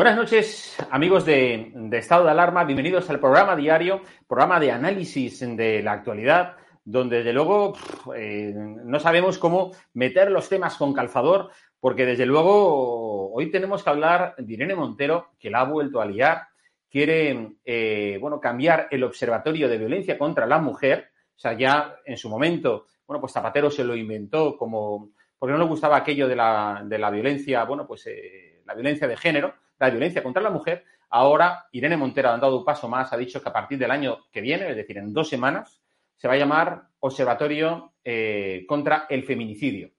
Buenas noches, amigos de, Estado de Alarma. Bienvenidos al programa diario, programa de análisis de la actualidad, donde desde luego eh, no sabemos cómo meter los temas con calzador, porque desde luego hoy tenemos que hablar de Irene Montero, que la ha vuelto a liar. Quiere, eh, bueno, cambiar el Observatorio de Violencia contra la Mujer. O sea, ya en su momento, bueno, pues Zapatero se lo inventó como, porque no le gustaba aquello de la, de la violencia, bueno, pues eh, la violencia de género la violencia contra la mujer. Ahora Irene Montero ha dado un paso más, ha dicho que a partir del año que viene, es decir, en dos semanas, se va a llamar Observatorio eh, contra el Feminicidio.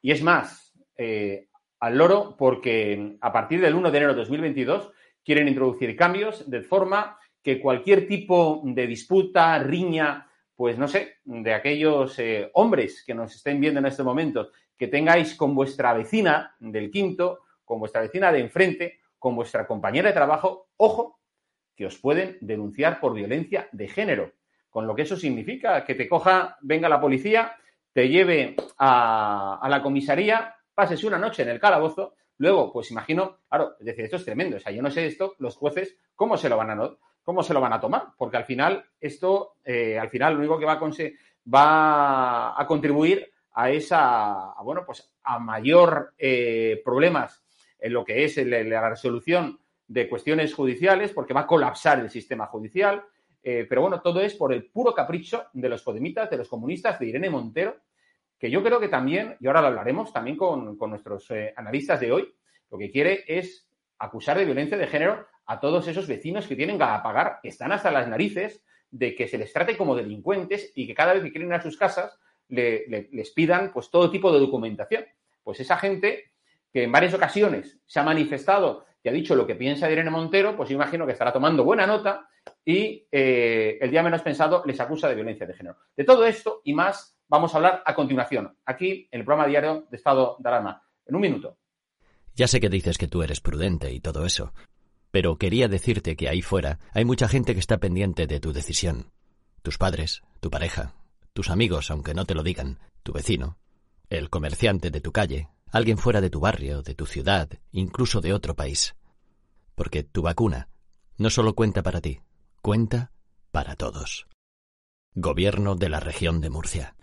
Y es más, eh, al loro, porque a partir del 1 de enero de 2022 quieren introducir cambios de forma que cualquier tipo de disputa, riña, pues no sé, de aquellos eh, hombres que nos estén viendo en este momento, que tengáis con vuestra vecina del quinto, con vuestra vecina de enfrente con vuestra compañera de trabajo, ojo, que os pueden denunciar por violencia de género. Con lo que eso significa que te coja, venga la policía, te lleve a, la comisaría, pases una noche en el calabozo, luego, pues imagino, claro, es decir, esto es tremendo. O sea, yo no sé esto, los jueces, ¿cómo se lo van a, cómo se lo van a tomar? Porque al final, esto, eh, al final, lo único que va a, va a contribuir a esa, bueno, pues a mayor eh, problemas en lo que es la resolución de cuestiones judiciales, porque va a colapsar el sistema judicial. Eh, pero bueno, todo es por el puro capricho de los podemitas, de los comunistas, de Irene Montero, que yo creo que también, y ahora lo hablaremos también con, nuestros eh, analistas de hoy, lo que quiere es acusar de violencia de género a todos esos vecinos que tienen que pagar, que están hasta las narices de que se les trate como delincuentes y que cada vez que quieren ir a sus casas les pidan pues todo tipo de documentación. Pues esa gente que en varias ocasiones se ha manifestado y ha dicho lo que piensa de Irene Montero, pues imagino que estará tomando buena nota y eh, el día menos pensado les acusa de violencia de género. De todo esto y más vamos a hablar a continuación, aquí en el programa diario de Estado de Alarma. En un minuto. Ya sé que dices que tú eres prudente y todo eso, pero quería decirte que ahí fuera hay mucha gente que está pendiente de tu decisión. Tus padres, tu pareja, tus amigos, aunque no te lo digan, tu vecino, el comerciante de tu calle, alguien fuera de tu barrio, de tu ciudad, incluso de otro país. Porque tu vacuna no solo cuenta para ti, cuenta para todos. Gobierno de la región de Murcia.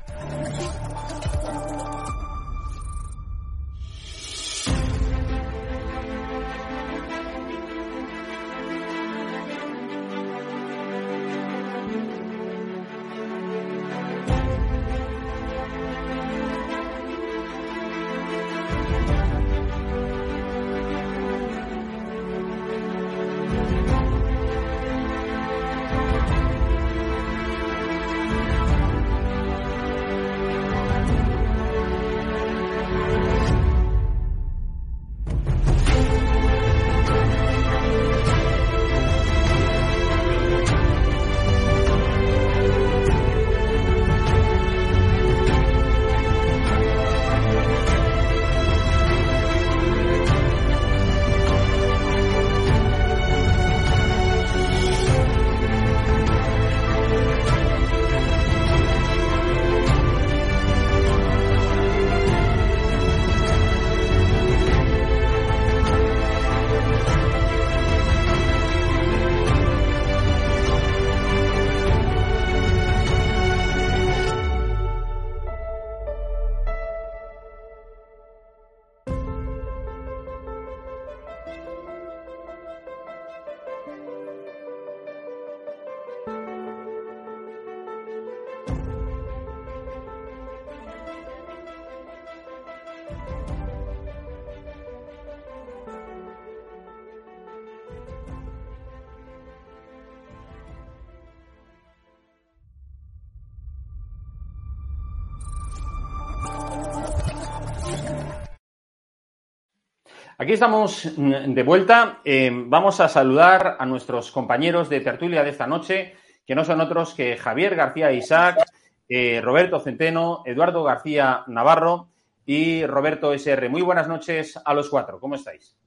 Aquí estamos mm, de vuelta. Eh, vamos a saludar a nuestros compañeros de tertulia de esta noche, que no son otros que Javier García Isaac, eh, Roberto Centeno, Eduardo García Navarro y Roberto SR. Muy buenas noches a los cuatro. ¿Cómo estáis?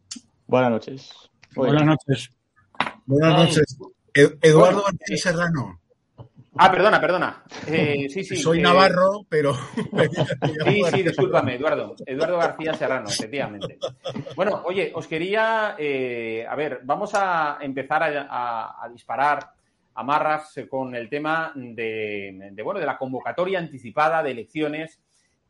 Buenas noches. Buenas noches. Buenas noches. Eduardo García Serrano. Ah, perdona, perdona. Eh, sí, sí. Soy navarro, pero. sí, sí, discúlpame, Eduardo. Eduardo García Serrano, efectivamente. Bueno, oye, os quería. Eh, a ver, vamos a empezar a, disparar amarras con el tema de, bueno, de la convocatoria anticipada de elecciones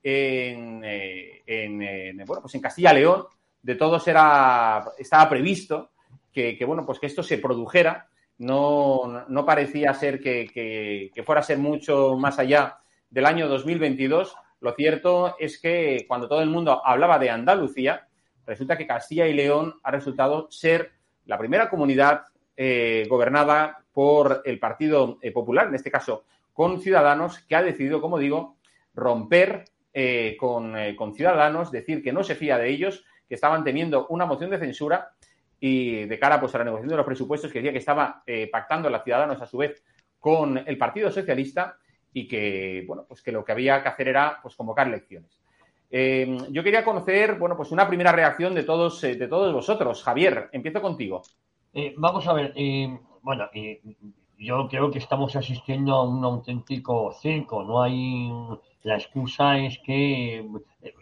en, en, bueno, pues en Castilla León. De todos era, estaba previsto que, que, bueno, pues que esto se produjera no, no parecía ser que, fuera a ser mucho más allá del año 2022. Lo cierto es que cuando todo el mundo hablaba de Andalucía, resulta que Castilla y León ha resultado ser la primera comunidad eh, gobernada por el Partido eh, Popular, en este caso con Ciudadanos, que ha decidido, como digo, romper eh, con, con Ciudadanos, decir que no se fía de ellos, que estaban teniendo una moción de censura y de cara pues, a la negociación de los presupuestos que decía que estaba eh, pactando la Ciudadanos a su vez con el Partido Socialista y que, bueno, pues que lo que había que hacer era pues, convocar elecciones. Em, yo quería conocer, bueno, pues una primera reacción de todos, eh, de todos vosotros. Javier, empiezo contigo. Eh, vamos a ver, bueno, yo creo que estamos asistiendo a un auténtico circo, no hay la excusa es que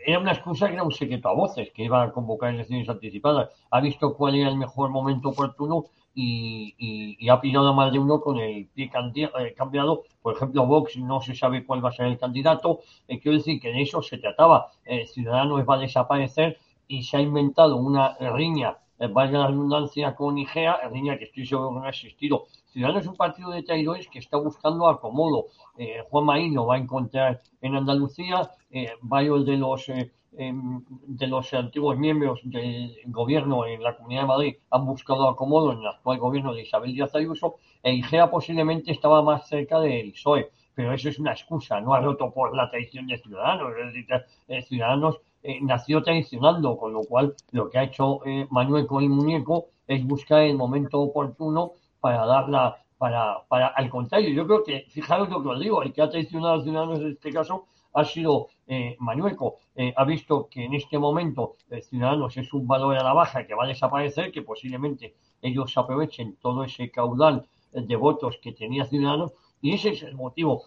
era una excusa que era un secreto a voces, que iba a convocar elecciones anticipadas. Ha visto cuál era el mejor momento oportuno y, ha pillado a más de uno con el pie eh, cambiado. Por ejemplo, Vox no se sabe cuál va a ser el candidato. Eh, quiero decir que de eso se trataba. El Ciudadanos va a desaparecer y se ha inventado una riña, eh, vaya la redundancia, con IGEA, riña que estoy seguro que no ha existido Ciudadanos es un partido de traidores que está buscando acomodo. Eh, Juan Maín lo va a encontrar en Andalucía, eh, varios de los eh, em, de los antiguos miembros del gobierno en la Comunidad de Madrid han buscado acomodo en el actual gobierno de Isabel Díaz Ayuso e IGEA posiblemente estaba más cerca del PSOE, pero eso es una excusa, no ha roto por la traición de Ciudadanos, es decir, Ciudadanos nació traicionando, con lo cual lo que ha hecho Manuel el muñeco es buscar el momento oportuno para darla, para, para, al contrario, yo creo que, fijaros lo que os digo, el que ha traicionado a ciudadanos en este caso ha sido eh, Manueco. Eh, ha visto que en este momento el Ciudadanos es un valor a la baja que va a desaparecer, que posiblemente ellos aprovechen todo ese caudal de votos que tenía Ciudadanos, y ese es el motivo.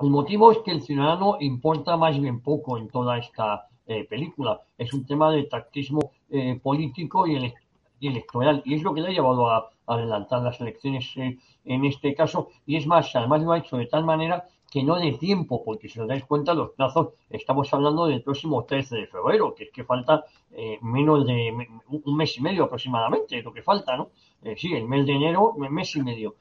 El motivo es que el ciudadano importa más bien poco en toda esta eh, película. Es un tema de tactismo político y, electoral, y es lo que le ha llevado a, adelantar las elecciones eh, en este caso. Y es más, además lo ha hecho de tal manera que no de tiempo, porque si os dais cuenta, los plazos, estamos hablando del próximo 13 de febrero, que es que falta eh, menos de un mes y medio aproximadamente, lo que falta, ¿no? Eh, sí, el mes de enero, mes y medio.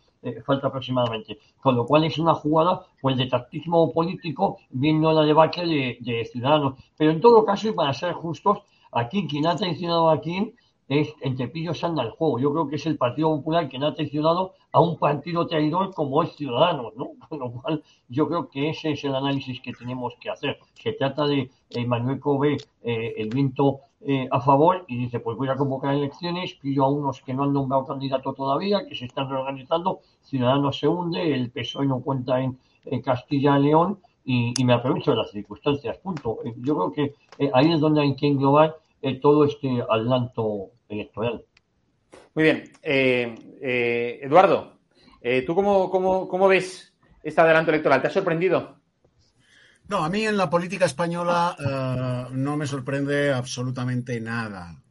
falta aproximadamente. Con lo cual es una jugada pues de tactismo político viendo la debacle de, Ciudadanos. Pero en todo caso, y para ser justos, aquí quien ha traicionado a quien es entre pillos anda el juego. Yo creo que es el Partido Popular que no ha traicionado a un partido traidor como es Ciudadanos, ¿no? Con lo cual, yo creo que ese es el análisis que tenemos que hacer. Se trata de eh, Manuel Cove, eh, el viento eh, a favor, y dice, pues voy a convocar elecciones, pillo a unos que no han nombrado candidato todavía, que se están reorganizando, Ciudadanos se hunde, el PSOE no cuenta en, Castilla y León, y, me aprovecho de las circunstancias, punto. yo creo que ahí es donde hay que englobar todo este adelanto electoral. Muy bien. Eh, eh, Eduardo, eh, ¿tú cómo, cómo, ves este adelanto electoral? ¿Te ha sorprendido? No, a mí en la política española no me sorprende absolutamente nada.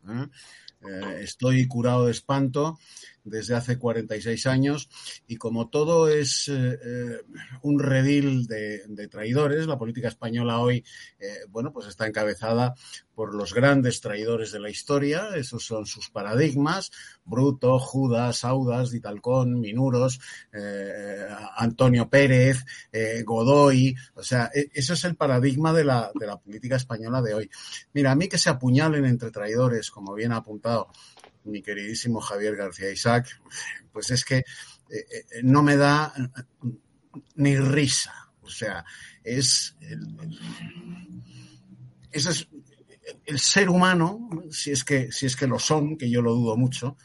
estoy curado de espanto desde hace 46 años y como todo es eh, eh, un redil de, traidores, la política española hoy, eh, bueno, pues está encabezada por los grandes traidores de la historia, esos son sus paradigmas, Bruto, Judas, Audas, Ditalcón, Minuros, Antonio Pérez, Godoy, o sea, e, ese es el paradigma de la, de la política española de hoy. Mira, a mí que se apuñalen entre traidores, como bien ha apuntado mi queridísimo Javier García Isaac, pues es que eh, eh, no me da ni risa. O sea, es el, es el ser humano, si es que, si es que lo son, que yo lo dudo mucho,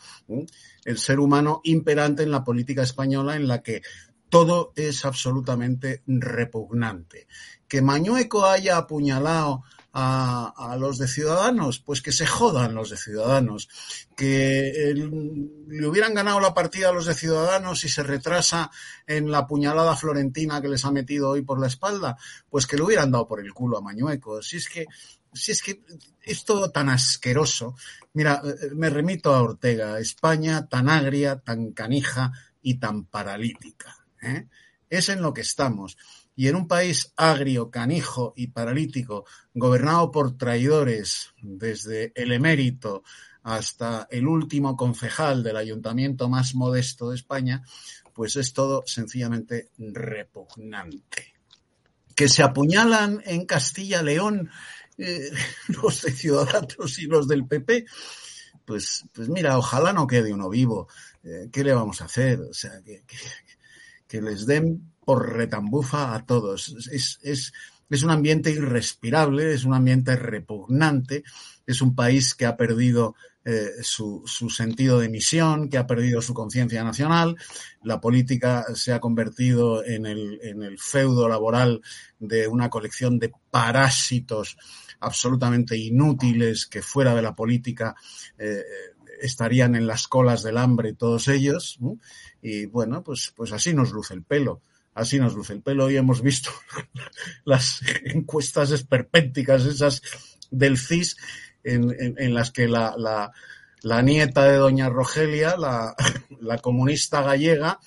el ser humano imperante en la política española en la que todo es absolutamente repugnante. Que Mañueco haya apuñalado a, los de Ciudadanos? Pues que se jodan los de Ciudadanos. Que le hubieran ganado la partida a los de Ciudadanos y se retrasa en la puñalada florentina que les ha metido hoy por la espalda, pues que le hubieran dado por el culo a Mañueco. Si es que, si es que es todo tan asqueroso. Mira, eh, me remito a Ortega, España tan agria, tan canija y tan paralítica. ¿eh? Es en lo que estamos y en un país agrio, canijo y paralítico, gobernado por traidores desde el emérito hasta el último concejal del ayuntamiento más modesto de España, pues es todo sencillamente repugnante. Que se apuñalan en Castilla-León eh, los de Ciudadanos y los del PP, pues, pues mira, ojalá no quede uno vivo. Eh, ¿Qué le vamos a hacer? O sea, que, que les den por retambufa a todos. Es, es, es un ambiente irrespirable, es un ambiente repugnante, es un país que ha perdido eh, su, su, sentido de misión, que ha perdido su conciencia nacional. La política se ha convertido en el, en el feudo laboral de una colección de parásitos absolutamente inútiles que fuera de la política eh, estarían en las colas del hambre todos ellos. Y bueno, pues, pues así nos luce el pelo así nos luce el pelo. y hemos visto las encuestas esperpénticas esas del CIS en, las que la, la, nieta de doña Rogelia, la, la comunista gallega,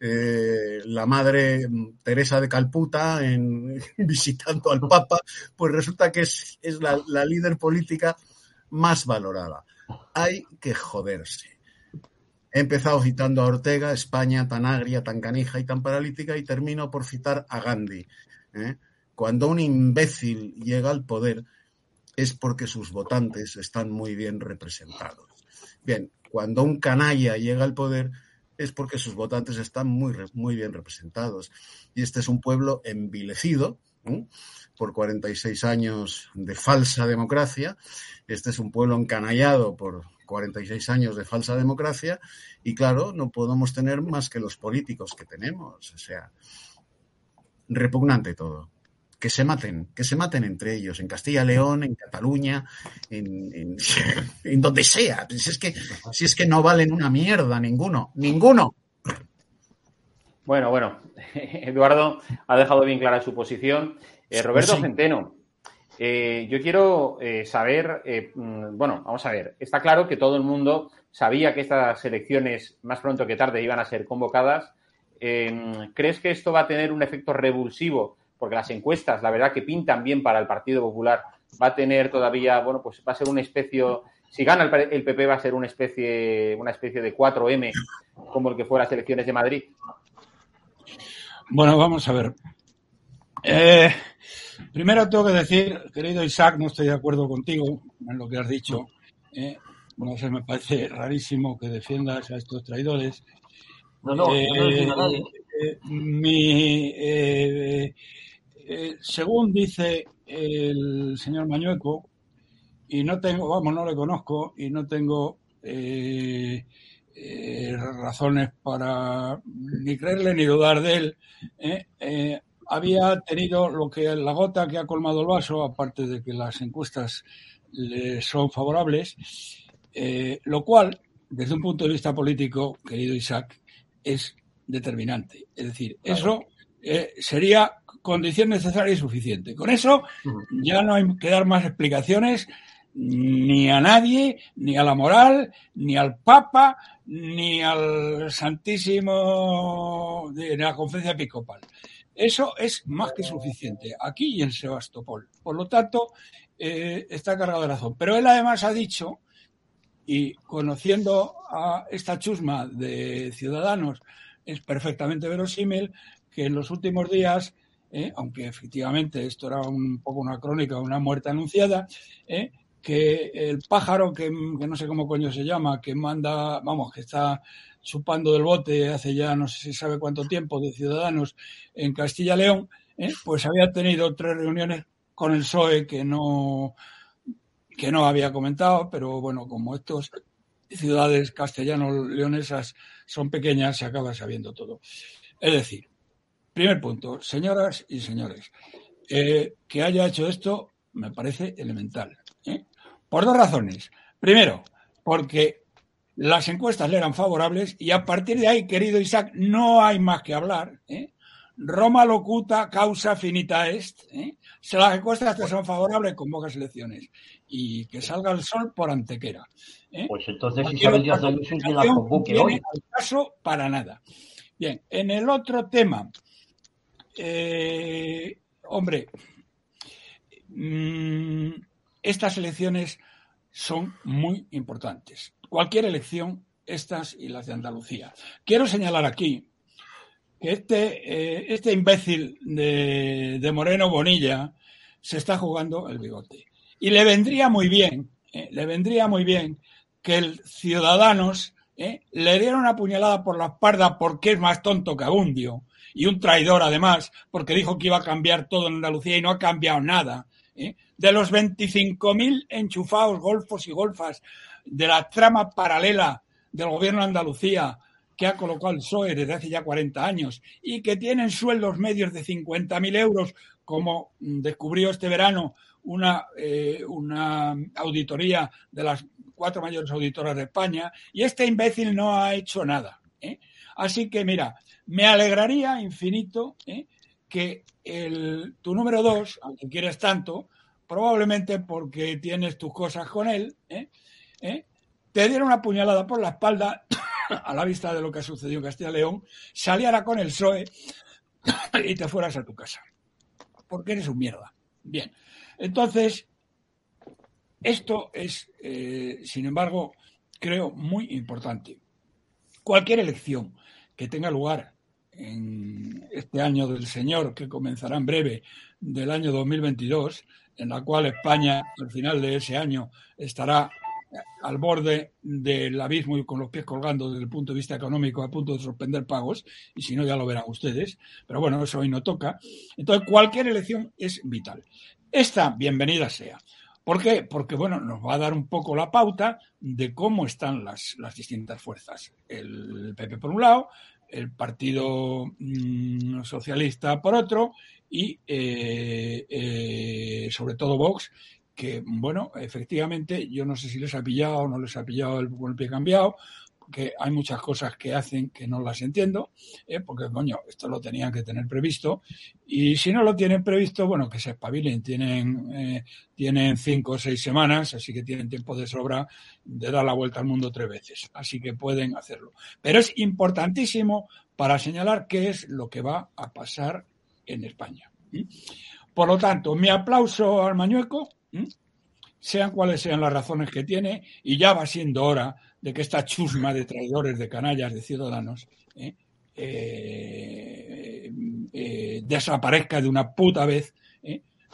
eh, la madre Teresa de Calputa en, visitando al Papa, pues resulta que es, es la, la líder política más valorada. Hay que joderse. He empezado citando a Ortega, España tan agria, tan canija y tan paralítica, y termino por citar a Gandhi. ¿eh? Cuando un imbécil llega al poder es porque sus votantes están muy bien representados. Bien, cuando un canalla llega al poder es porque sus votantes están muy, muy bien representados. Y este es un pueblo envilecido ¿eh? Por 46 años de falsa democracia. Este es un pueblo encanallado por 46 años de falsa democracia y claro, no podemos tener más que los políticos que tenemos. O sea, repugnante todo. Que se maten, que se maten entre ellos, en Castilla León, en Cataluña, en, en, donde sea. Si es, que, si es que no valen una mierda ninguno, ninguno. Bueno, bueno, Eduardo ha dejado bien clara su posición. Eh, Roberto Centeno, eh, yo quiero eh, saber, mm, bueno, vamos a ver, está claro que todo el mundo sabía que estas elecciones más pronto que tarde iban a ser convocadas. Em, ¿Crees que esto va a tener un efecto revulsivo? Porque las encuestas, la verdad que pintan bien para el Partido Popular. Va a tener todavía, bueno, pues va a ser una especie, si gana el, PP va a ser una especie, una especie de 4M como el que fue las elecciones de Madrid. Bueno, vamos a ver. Eh, Primero tengo que decir, querido Isaac, no estoy de acuerdo contigo en lo que has dicho. ¿eh? No sé, me parece rarísimo que defiendas a estos traidores. No, no, no eh, nadie. Eh, mi, según dice el señor Mañueco, y no tengo, vamos, no le conozco y no tengo razones para ni creerle ni dudar de él, había tenido lo que la gota que ha colmado el vaso, aparte de que las encuestas le son favorables, eh, lo cual, desde un punto de vista político, querido Isaac, es determinante. Es decir, eso eh, sería condición necesaria y suficiente. Con eso ya no hay que dar más explicaciones ni a nadie, ni a la moral, ni al Papa, ni al Santísimo de la Conferencia Episcopal. Eso es más que suficiente aquí y en Sebastopol. Por lo tanto, eh, está cargado de razón. Pero él además ha dicho, y conociendo a esta chusma de ciudadanos, es perfectamente verosímil que en los últimos días, eh, aunque efectivamente esto era un poco una crónica, una muerte anunciada, eh, que el pájaro, que, que, no sé cómo coño se llama, que manda, vamos, que está chupando del bote hace ya no sé si sabe cuánto tiempo de ciudadanos en Castilla León, ¿eh? pues había tenido tres reuniones con el PSOE que no, que no había comentado, pero bueno, como estos ciudades castellanos-leonesas son pequeñas, se acaba sabiendo todo. Es decir, primer punto, señoras y señores, eh, que haya hecho esto me parece elemental. ¿eh? Por dos razones. Primero, porque las encuestas le eran favorables y a partir de ahí, querido Isaac, no hay más que hablar. ¿eh? Roma locuta causa finita est. ¿eh? Si las encuestas te son favorables, convocas elecciones. Y que salga el sol por antequera. ¿eh? Pues entonces Isabel Díaz Ayuso que la convoque hoy. Al caso para nada. Bien, en el otro tema, eh, hombre, mmm, estas elecciones son muy importantes. Cualquier elección, estas y las de Andalucía. Quiero señalar aquí que este, eh, este imbécil de, de, Moreno Bonilla se está jugando el bigote. Y le vendría muy bien, eh, le vendría muy bien que el Ciudadanos eh, le diera una puñalada por la espalda porque es más tonto que Abundio y un traidor además, porque dijo que iba a cambiar todo en Andalucía y no ha cambiado nada. De los 25.000 enchufados golfos y golfas de la trama paralela del gobierno de Andalucía que ha colocado el PSOE desde hace ya 40 años y que tienen sueldos medios de 50.000 euros, como descubrió este verano una, eh, una auditoría de las cuatro mayores auditoras de España, y este imbécil no ha hecho nada. ¿eh? Así que, mira, me alegraría infinito ¿eh? que el, tu número dos, aunque quieres tanto, probablemente porque tienes tus cosas con él. ¿Eh? te diera una puñalada por la espalda a la vista de lo que ha sucedido en Castilla y León, saliera con el PSOE y te fueras a tu casa. Porque eres un mierda. Bien. Entonces, esto es, eh, sin embargo, creo muy importante. Cualquier elección que tenga lugar en este año del Señor, que comenzará en breve, del año 2022, en la cual España, al final de ese año, estará al borde del abismo y con los pies colgando desde el punto de vista económico a punto de suspender pagos, y si no ya lo verán ustedes, pero bueno, eso hoy no toca. Entonces, cualquier elección es vital. Esta, bienvenida sea. ¿Por qué? Porque, bueno, nos va a dar un poco la pauta de cómo están las, las distintas fuerzas. El PP por un lado, el Partido mmm, Socialista por otro y eh, eh, sobre todo Vox, que bueno, efectivamente yo no sé si les ha pillado o no les ha pillado el golpe cambiado, que hay muchas cosas que hacen que no las entiendo, ¿eh? porque coño, esto lo tenían que tener previsto. Y si no lo tienen previsto, bueno, que se espabilen. Tienen, eh, tienen cinco o seis semanas, así que tienen tiempo de sobra de dar la vuelta al mundo tres veces. Así que pueden hacerlo. Pero es importantísimo para señalar qué es lo que va a pasar en España. Por lo tanto, mi aplauso al Mañueco, ¿sí? sean cuales sean las razones que tiene, y ya va siendo hora de que esta chusma de traidores, de canallas, de ciudadanos, ¿eh? Eh, eh, desaparezca de una puta vez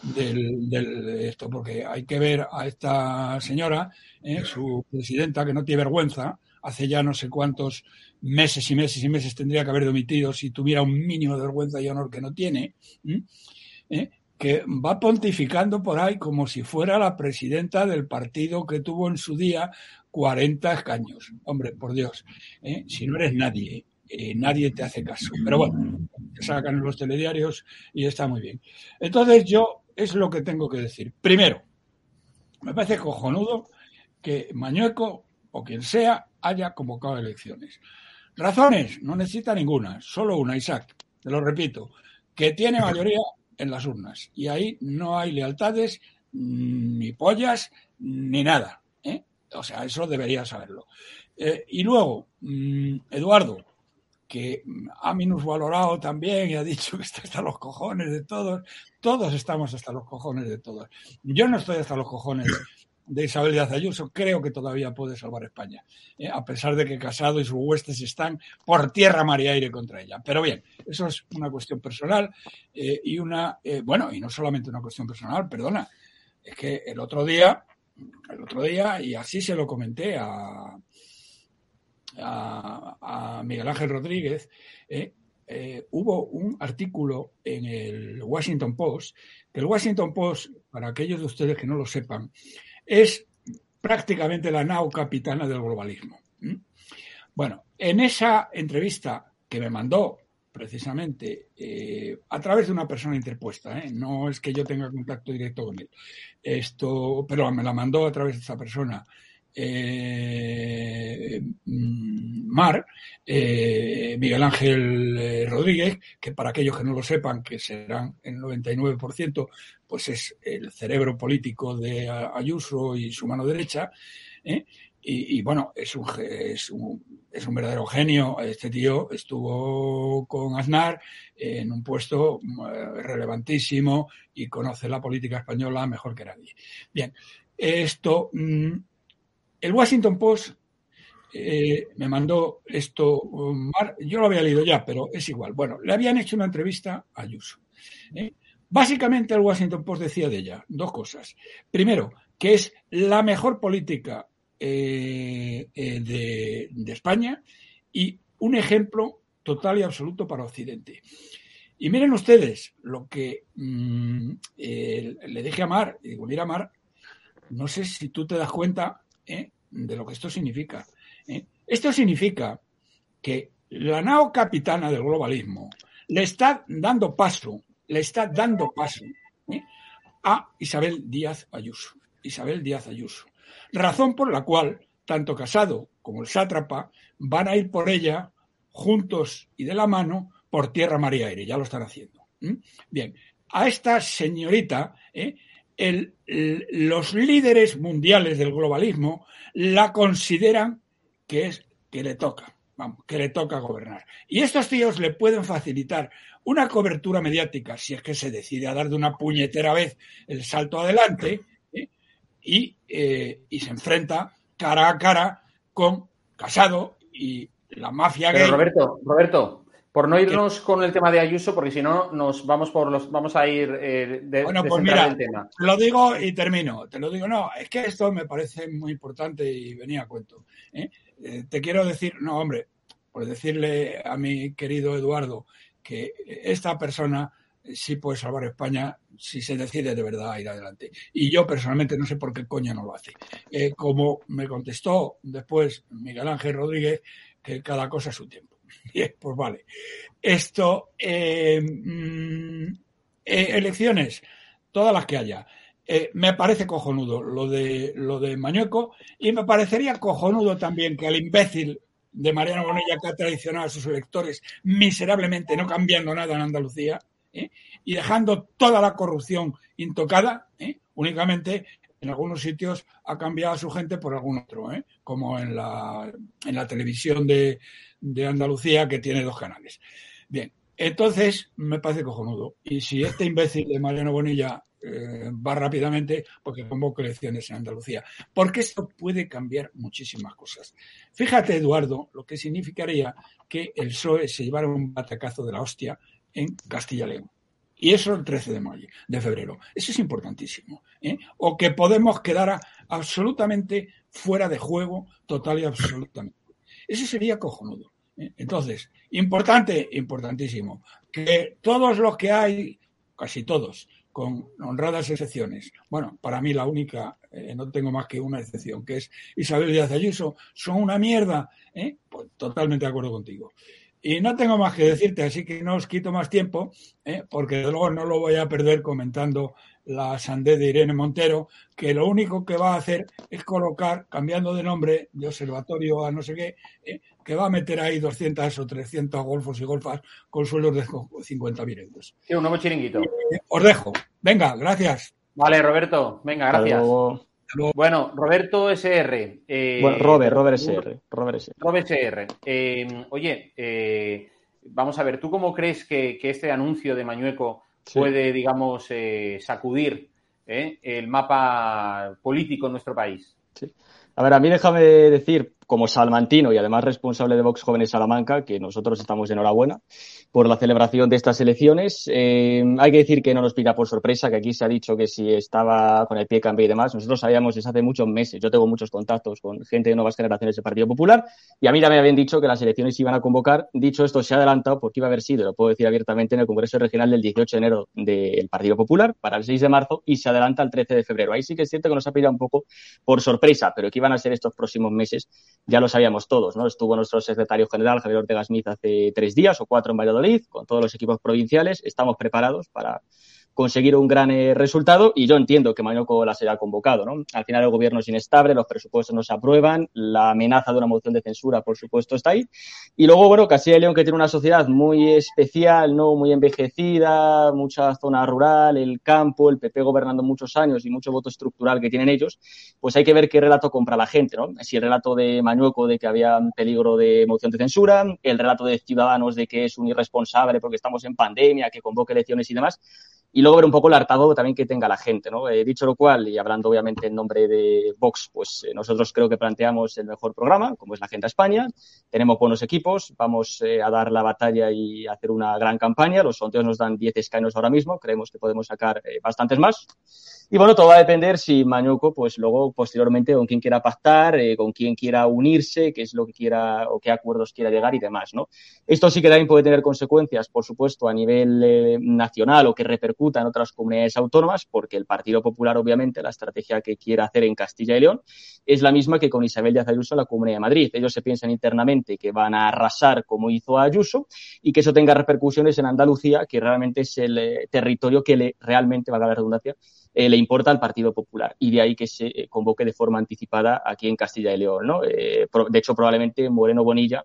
del, del, esto, porque hay que ver a esta señora, su presidenta, que no tiene vergüenza, hace ya no sé cuántos meses y meses y meses tendría que haber dimitido si tuviera un mínimo de vergüenza y honor que no tiene, que va pontificando por ahí como si fuera la presidenta del partido que tuvo en su día 40 escaños. Hombre, por Dios, ¿eh? si no eres nadie, eh, nadie te hace caso. Pero bueno, sacan los telediarios y está muy bien. Entonces yo es lo que tengo que decir. Primero, me parece cojonudo que Mañueco o quien sea haya convocado elecciones. Razones, no necesita ninguna, solo una, Isaac, te lo repito, que tiene mayoría en las urnas. Y ahí no hay lealtades, ni pollas, ni nada. ¿eh? O sea, eso debería saberlo. Eh, y luego, mmm, Eduardo, que ha minusvalorado también y ha dicho que está hasta los cojones de todos. Todos estamos hasta los cojones de todos. Yo no estoy hasta los cojones de Isabel Díaz Ayuso, creo que todavía puede salvar España, ¿eh? a pesar de que Casado y sus huestes están por tierra, mar y aire contra ella. Pero bien, eso es una cuestión personal eh, y una, eh, bueno, y no solamente una cuestión personal, perdona, es que el otro día, el otro día, y así se lo comenté a, a, a Miguel Ángel Rodríguez, hubo un artículo en el Washington Post, que el Washington Post, para aquellos de ustedes que no lo sepan, es prácticamente la nao capitana del globalismo. Bueno, en esa entrevista que me mandó precisamente eh, a través de una persona interpuesta, ¿eh? no es que yo tenga contacto directo con él. Esto, pero me la mandó a través de esa persona. Eh, Mar, Miguel Ángel Rodríguez, que para aquellos que no lo sepan, que serán el 99%, pues es el cerebro político de Ayuso y su mano derecha. Y, bueno, es un, es, un, es un verdadero genio. Este tío estuvo con Aznar en un puesto eh, relevantísimo y conoce la política española mejor que nadie. Bien, esto, mm, el Washington Post eh, me mandó esto, yo lo había leído ya, pero es igual. Bueno, le habían hecho una entrevista a Ayuso. ¿eh? Básicamente el Washington Post decía de ella dos cosas. Primero, que es la mejor política eh, de, España y un ejemplo total y absoluto para Occidente. Y miren ustedes lo que mm, le dije a Mar, y digo, mira Mar, no sé si tú te das cuenta ¿eh? de lo que esto significa. Esto significa que la nao capitana del globalismo le está dando paso, le está dando paso a Isabel Díaz Ayuso. Isabel Díaz Ayuso razón por la cual tanto Casado como el sátrapa van a ir por ella juntos y de la mano por tierra, mar y aire. Ya lo están haciendo. Bien, a esta señorita, ¿eh? Los líderes mundiales del globalismo la consideran que es que le toca, vamos, que le toca gobernar. Y estos tíos le pueden facilitar una cobertura mediática, si es que se decide a dar de una puñetera vez el salto adelante, eh, y, se enfrenta cara a cara con Casado y la mafia Pero Roberto, Roberto, por no irnos con el tema de Ayuso, porque si no nos vamos por los vamos a ir eh, de, bueno, pues mira, tema. Lo digo y termino. Te lo digo, no, es que esto me parece muy importante y venía a cuento. ¿eh? te quiero decir, no, hombre, por decirle a mi querido Eduardo que esta persona sí puede salvar España si se decide de verdad a ir adelante. Y yo personalmente no sé por qué coña no lo hace. Eh, como me contestó después Miguel Ángel Rodríguez, que cada cosa es su tiempo. pues vale. Esto, eh, mm, eh, elecciones, todas las que haya. me parece cojonudo lo de, lo de Mañueco y me parecería cojonudo también que el imbécil de Mariano Bonilla que ha traicionado a sus electores miserablemente, no cambiando nada en Andalucía, ¿eh? y dejando toda la corrupción intocada, ¿eh? únicamente en algunos sitios ha cambiado a su gente por algún otro, ¿eh? como en la, en la televisión de, de, Andalucía que tiene dos canales. Bien, entonces me parece cojonudo. Y si este imbécil de Mariano Bonilla va rápidamente, porque convoca elecciones en Andalucía. Porque esto puede cambiar muchísimas cosas. Fíjate, Eduardo, lo que significaría que el PSOE se llevara un batacazo de la hostia en Castilla y León. Y eso el 13 de mayo, de febrero. Eso es importantísimo. ¿eh? O que podemos quedar absolutamente fuera de juego, total y absolutamente. Eso sería cojonudo. ¿eh? Entonces, importante, importantísimo, que todos los que hay, casi todos, con honradas excepciones, bueno, para mí la única, eh, no tengo más que una excepción, que es Isabel Díaz Ayuso, son una mierda, pues totalmente de acuerdo contigo. Y no tengo más que decirte, así que no os quito más tiempo, ¿eh? porque luego no lo voy a perder comentando la sandé de Irene Montero, que lo único que va a hacer es colocar, cambiando de nombre de observatorio a no sé qué, ¿eh? que va a meter ahí 200 o 300 golfos y golfas con sueldos de 50.000 euros. Sí, un nuevo chiringuito. Eh, os dejo. Venga, gracias. Vale, Roberto. Venga, gracias. Bueno, Roberto SR. Eh, bueno, Robert, Robert SR. Robert SR. Robert SR. Eh, oye, eh, vamos a ver, ¿tú cómo crees que, este anuncio de Mañueco puede, digamos, sacudir el mapa político en nuestro país? Sí. A ver, a mí déjame decir, como salmantino y además responsable de Vox Jóvenes Salamanca, que nosotros estamos enhorabuena por la celebración de estas elecciones. Eh, hay que decir que no nos pilla por sorpresa, que aquí se ha dicho que si estaba con el pie cambio y demás. Nosotros sabíamos desde hace muchos meses, yo tengo muchos contactos con gente de nuevas generaciones del Partido Popular y a mí también me habían dicho que las elecciones iban a convocar. Dicho esto, se ha adelantado porque iba a haber sido, lo puedo decir abiertamente, en el Congreso Regional del 18 de enero del Partido Popular para el 6 de marzo y se adelanta al 13 de febrero. Ahí sí que es cierto que nos ha pillado un poco por sorpresa, pero que iban a ser estos próximos meses ya lo sabíamos todos, ¿no? Estuvo nuestro secretario general, Javier Ortega Smith, hace tres días o cuatro en Valladolid, con todos los equipos provinciales. Estamos preparados para conseguir un gran eh, resultado y yo entiendo que Mañoco las haya convocado. ¿no? Al final el gobierno es inestable, los presupuestos no se aprueban, la amenaza de una moción de censura, por supuesto, está ahí. Y luego, bueno, Castilla y León, que tiene una sociedad muy especial, no muy envejecida, mucha zona rural, el campo, el PP gobernando muchos años y mucho voto estructural que tienen ellos, pues hay que ver qué relato compra la gente. ¿no? Si el relato de Mañueco de que había peligro de moción de censura, el relato de Ciudadanos de que es un irresponsable porque estamos en pandemia, que convoque elecciones y demás y luego ver un poco el hartazgo también que tenga la gente, ¿no? Eh, dicho lo cual, y hablando obviamente en nombre de Vox, pues eh, nosotros creo que planteamos el mejor programa, como es la Agenda España, tenemos buenos equipos, vamos eh, a dar la batalla y hacer una gran campaña, los sondeos nos dan 10 escaños ahora mismo, creemos que podemos sacar bastantes más. Y bueno, todo va a depender si Mañuco, pues luego, posteriormente, con quién quiera pactar, eh, con quién quiera unirse, qué es lo que quiera o qué acuerdos quiera llegar y demás, ¿no? Esto sí que también puede tener consecuencias, por supuesto, a nivel eh, nacional o que repercuta en otras comunidades autónomas, porque el Partido Popular, obviamente, la estrategia que quiere hacer en Castilla y León es la misma que con Isabel Díaz Ayuso en la Comunidad de Madrid. Ellos se piensan internamente que van a arrasar como hizo Ayuso y que eso tenga repercusiones en Andalucía, que realmente es el eh, territorio que le realmente, va a la redundancia, eh, le importa al Partido Popular y de ahí que se eh, convoque de forma anticipada aquí en Castilla y León. ¿no? Eh, de hecho, probablemente Moreno Bonilla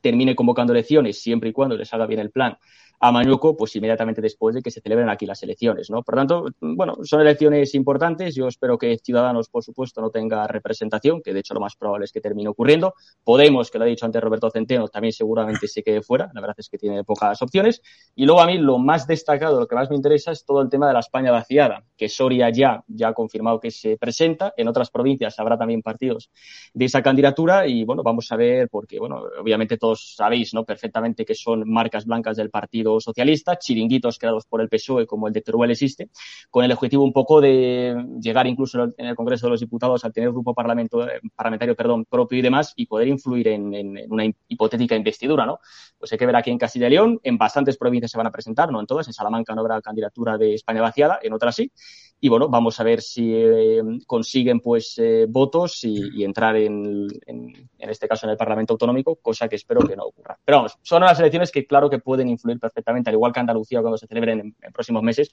termine convocando elecciones siempre y cuando les haga bien el plan a Mañuco, pues inmediatamente después de que se celebren aquí las elecciones, ¿no? Por tanto, bueno, son elecciones importantes. Yo espero que Ciudadanos, por supuesto, no tenga representación, que de hecho lo más probable es que termine ocurriendo. Podemos, que lo ha dicho antes Roberto Centeno, también seguramente se quede fuera. La verdad es que tiene pocas opciones. Y luego a mí lo más destacado, lo que más me interesa es todo el tema de la España vaciada, que Soria ya, ya ha confirmado que se presenta. En otras provincias habrá también partidos de esa candidatura y bueno, vamos a ver, porque bueno, obviamente todos sabéis, ¿no? Perfectamente que son marcas blancas del partido Socialista, chiringuitos creados por el PSOE como el de Teruel existe, con el objetivo un poco de llegar incluso en el Congreso de los Diputados al tener grupo eh, parlamentario perdón, propio y demás y poder influir en, en, una hipotética investidura, ¿no? Pues hay que ver aquí en Castilla y León, en bastantes provincias se van a presentar, no en todas, en Salamanca no habrá candidatura de España vaciada, en otras sí, y bueno, vamos a ver si eh, consiguen pues eh, votos y, entrar en, en, en, este caso en el Parlamento Autonómico, cosa que espero que no ocurra. Pero vamos, son las elecciones que claro que pueden influir perfectamente, al igual que Andalucía cuando se celebren en, próximos meses,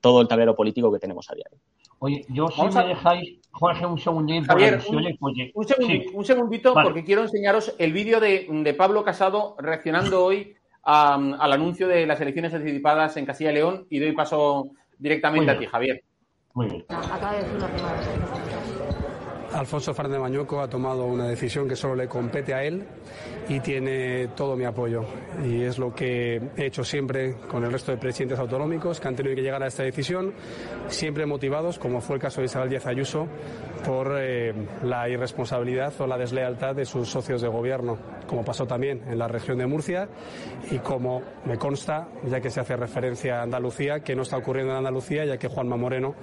todo el tablero político que tenemos a diario. Oye, yo si me dejáis, Jorge, un segundito. Javier, un, segundito, porque quiero enseñaros el vídeo de, de, Pablo Casado reaccionando hoy a, al anuncio de las elecciones anticipadas en Castilla y León y doy paso directamente a ti, Javier. Muy bien. Acaba de decir una Alfonso Fernández Mañueco ha tomado una decisión que solo le compete a él y tiene todo mi apoyo. Y es lo que he hecho siempre con el resto de presidentes autonómicos que han tenido que llegar a esta decisión, siempre motivados, como fue el caso de Isabel Díaz Ayuso, por eh, la irresponsabilidad o la deslealtad de sus socios de gobierno, como pasó también en la región de Murcia y como me consta, ya que se hace referencia a Andalucía, que no está ocurriendo en Andalucía, ya que Juanma Moreno,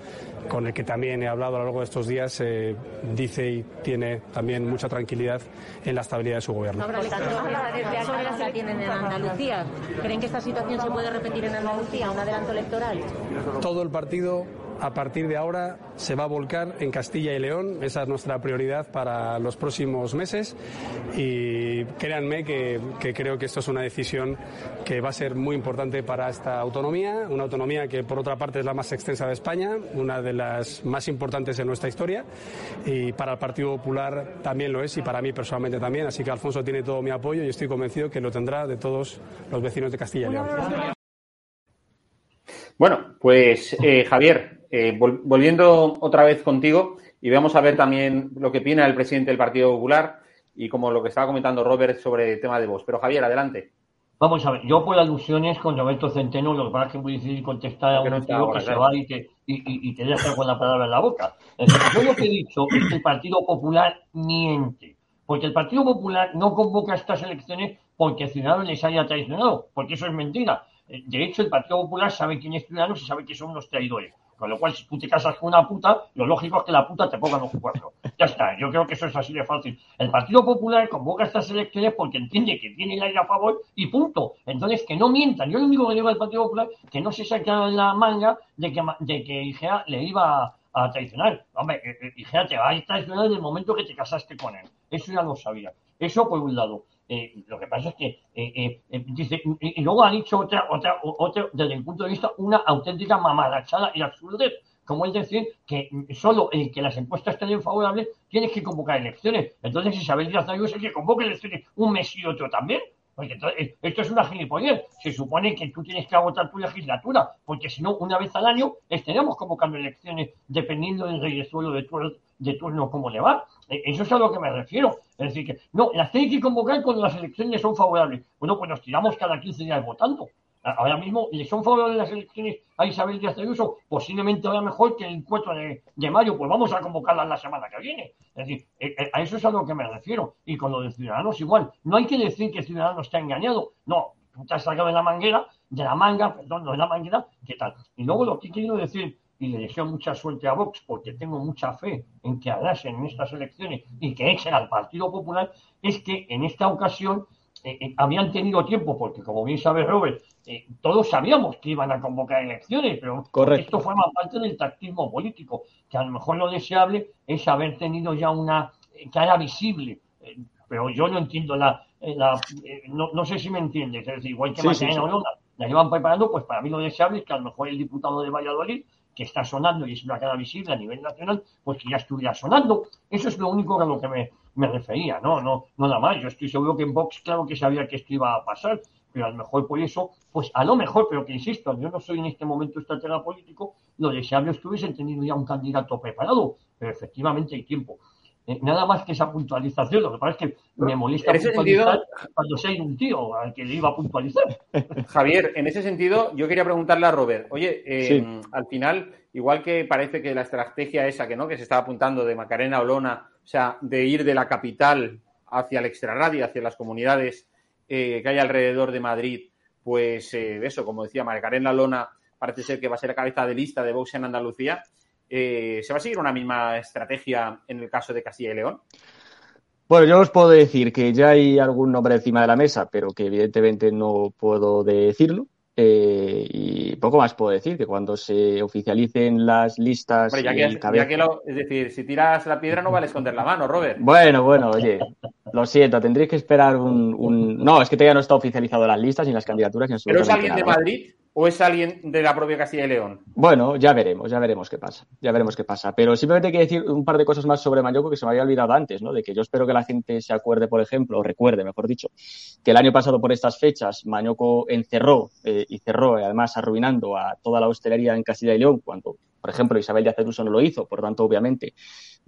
con el que también he hablado a lo largo de estos días, eh, dice y tiene también mucha tranquilidad en la estabilidad de su gobierno. que tienen en Andalucía. ¿Creen que esta situación se puede repetir en Andalucía, un adelanto electoral? Todo el partido a partir de ahora se va a volcar en Castilla y León. Esa es nuestra prioridad para los próximos meses y créanme que, creo que esto es una decisión que va a ser muy importante para esta autonomía, una autonomía que por otra parte es la más extensa de España, una de las más importantes en nuestra historia y para el Partido Popular también lo es y para mí personalmente también. Así que Alfonso tiene todo mi apoyo y estoy convencido que lo tendrá de todos los vecinos de Castilla y León. Bueno, pues eh, Javier, eh, volviendo otra vez contigo y vamos a ver también lo que opina el presidente del Partido Popular y como lo que estaba comentando Robert sobre el tema de vos. Pero Javier, adelante. Vamos a ver, yo por alusiones con Roberto Centeno, lo que pasa es que es muy difícil contestar a un tío que se va y te, y, te deja con la palabra en la boca. yo lo que he dicho es que el Partido Popular miente, porque el Partido Popular no convoca estas elecciones porque Ciudadanos les haya traicionado, porque eso es mentira. De hecho, el Partido Popular sabe quién es Ciudadanos y sabe que son unos traidores. Con lo cual, si tú te casas con una puta, lo lógico es que la puta te ponga los cuatro. Ya está, yo creo que eso es así de fácil. El Partido Popular convoca estas elecciones porque entiende que tiene el aire a favor y punto. Entonces, que no mientan. Yo lo único que digo al Partido Popular que no se saca la manga de que, de que IGA le iba a traicionar. Hombre, eh, eh, y fíjate, va a traicionar desde el momento que te casaste con él. Eso ya lo sabía. Eso por un lado. Eh, lo que pasa es que eh, eh, dice, y, luego ha dicho otra, otra, otra, desde el punto de vista, una auténtica mamarachada y absurdez, como es decir que solo el que las encuestas estén favorables tienes que convocar elecciones. Entonces Isabel Díaz Ayuso es que convoque elecciones un mes y otro también. Porque esto es una gilipollez. Se supone que tú tienes que agotar tu legislatura, porque si no, una vez al año estaremos convocando elecciones dependiendo del rey de turno, de turno cómo le va. Eso es a lo que me refiero. Es decir, que no, las tiene que convocar cuando las elecciones son favorables. Bueno, pues nos tiramos cada 15 días votando. Ahora mismo son favorables las elecciones a Isabel Díaz Ayuso, posiblemente ahora mejor que el 4 de, de, mayo, pues vamos a convocarla la semana que viene. Es decir, eh, eh, a eso es a lo que me refiero. Y con lo de Ciudadanos igual, no hay que decir que Ciudadanos está engañado, no, te has sacado de la manguera, de la manga, perdón, no de la manguera, ¿qué tal? Y luego lo que quiero decir, y le deseo mucha suerte a Vox, porque tengo mucha fe en que arrasen en estas elecciones y que echen al Partido Popular, es que en esta ocasión eh, habían tenido tiempo, porque como bien sabe Robert, eh, todos sabíamos que iban a convocar elecciones, pero esto forma parte del tactismo político, que a lo mejor lo deseable es haber tenido ya una, que era visible, pero yo no entiendo la, la no, no, sé si me entiendes, es decir, igual que sí, sí. la llevan preparando, pues para mí lo deseable es que a lo mejor el diputado de Valladolid que está sonando y es una cara visible a nivel nacional, pues que ya estuviera sonando. Eso es lo único a lo que me, me refería, ¿no? no nada más. Yo estoy seguro que en Vox, claro que sabía que esto iba a pasar, pero a lo mejor por eso, pues a lo mejor, pero que insisto, yo no soy en este momento estratega político, lo deseable es que hubiesen tenido ya un candidato preparado, pero efectivamente hay tiempo. Eh, nada más que esa puntualización, lo que pasa es que me molesta puntualizar sentido, cuando hay un tío al que le iba a puntualizar. Javier, en ese sentido, yo quería preguntarle a Robert, oye, eh, sí. al final, igual que parece que la estrategia esa que no, que se estaba apuntando de Macarena Olona, o sea, de ir de la capital hacia el extrarradio, hacia las comunidades eh, que hay alrededor de Madrid, pues eh, eso, como decía Macarena Olona, parece ser que va a ser la cabeza de lista de Vox en Andalucía. Eh, ¿Se va a seguir una misma estrategia en el caso de Castilla y León? Bueno, yo os puedo decir que ya hay algún nombre encima de la mesa, pero que evidentemente no puedo decirlo. Eh, y poco más puedo decir, que cuando se oficialicen las listas. Hombre, ya que, cabeza... ya que lo, es decir, si tiras la piedra no vale esconder la mano, Robert. Bueno, bueno, oye, lo siento, tendréis que esperar un, un... No, es que todavía no está oficializado las listas ni las candidaturas. Ni ¿Pero es alguien de Madrid o es alguien de la propia Castilla y León? Bueno, ya veremos, ya veremos qué pasa. Ya veremos qué pasa. Pero simplemente que decir un par de cosas más sobre Mañoco que se me había olvidado antes, ¿no? De que yo espero que la gente se acuerde, por ejemplo, o recuerde, mejor dicho, que el año pasado por estas fechas Mañoco encerró eh, y cerró, además arruinando a toda la hostelería en Castilla y León, cuando, por ejemplo, Isabel Díaz Ayuso no lo hizo, por tanto, obviamente,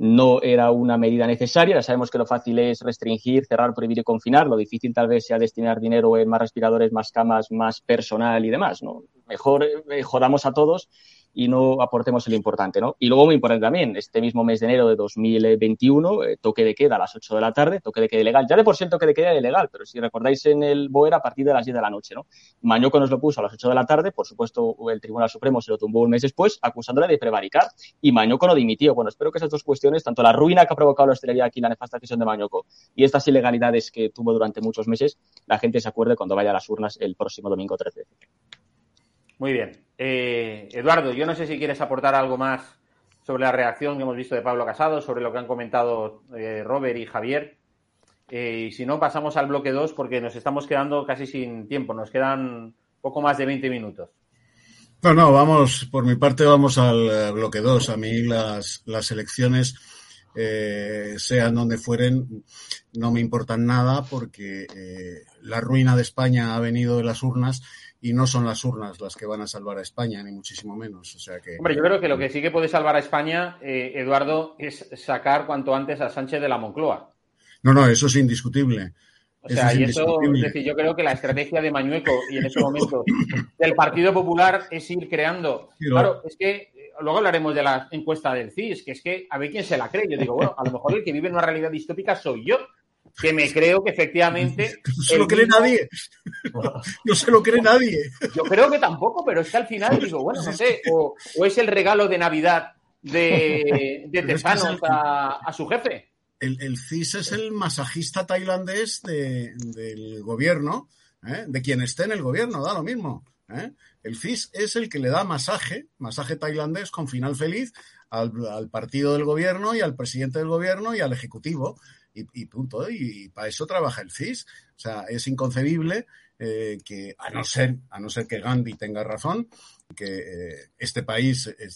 no era una medida necesaria. Ya sabemos que lo fácil es restringir, cerrar, prohibir y confinar. Lo difícil tal vez sea destinar dinero en más respiradores, más camas, más personal y demás, ¿no? Mejor eh, jodamos a todos y no aportemos el importante, ¿no? Y luego muy importante también, este mismo mes de enero de 2021, eh, toque de queda a las 8 de la tarde, toque de queda ilegal. Ya de por sí el toque de queda ilegal, pero si recordáis en el BOER a partir de las 10 de la noche, ¿no? Mañoco nos lo puso a las 8 de la tarde, por supuesto el Tribunal Supremo se lo tumbó un mes después, acusándole de prevaricar, y Mañoco no dimitió. Bueno, espero que esas dos cuestiones, tanto la ruina que ha provocado la hostelería aquí, la nefasta decisión de Mañoco, y estas ilegalidades que tuvo durante muchos meses, la gente se acuerde cuando vaya a las urnas el próximo domingo 13 de. Muy bien. Eh, Eduardo, yo no sé si quieres aportar algo más sobre la reacción que hemos visto de Pablo Casado, sobre lo que han comentado eh, Robert y Javier. Eh, y si no, pasamos al bloque 2 porque nos estamos quedando casi sin tiempo. Nos quedan poco más de 20 minutos. No, no, vamos, por mi parte vamos al bloque 2. A mí las, las elecciones, eh, sean donde fueren, no me importan nada porque eh, la ruina de España ha venido de las urnas y no son las urnas las que van a salvar a España, ni muchísimo menos. O sea que... Hombre, yo creo que lo que sí que puede salvar a España, eh, Eduardo, es sacar cuanto antes a Sánchez de la Moncloa. No, no, eso es indiscutible. O sea, eso es y eso, es decir, yo creo que la estrategia de Mañueco y en ese momento del Partido Popular es ir creando. Claro, es que luego hablaremos de la encuesta del CIS, que es que a ver quién se la cree. Yo digo, bueno, a lo mejor el que vive en una realidad distópica soy yo que me creo que efectivamente. No se lo cree mismo... nadie. No se lo cree nadie. Yo creo que tampoco, pero es que al final digo, bueno, no sé, o, o es el regalo de Navidad de, de Tesanos a, a, su jefe. El, el, CIS es el masajista tailandés de, del gobierno, ¿eh? de quien esté en el gobierno, da lo mismo. ¿eh? El CIS es el que le da masaje, masaje tailandés con final feliz al, partido del gobierno y al presidente del gobierno y al ejecutivo. Y, punto. Y, para eso trabaja el CIS. O sea, es inconcebible eh, que, a no ser, a no ser que Gandhi tenga razón, que eh, este país eh,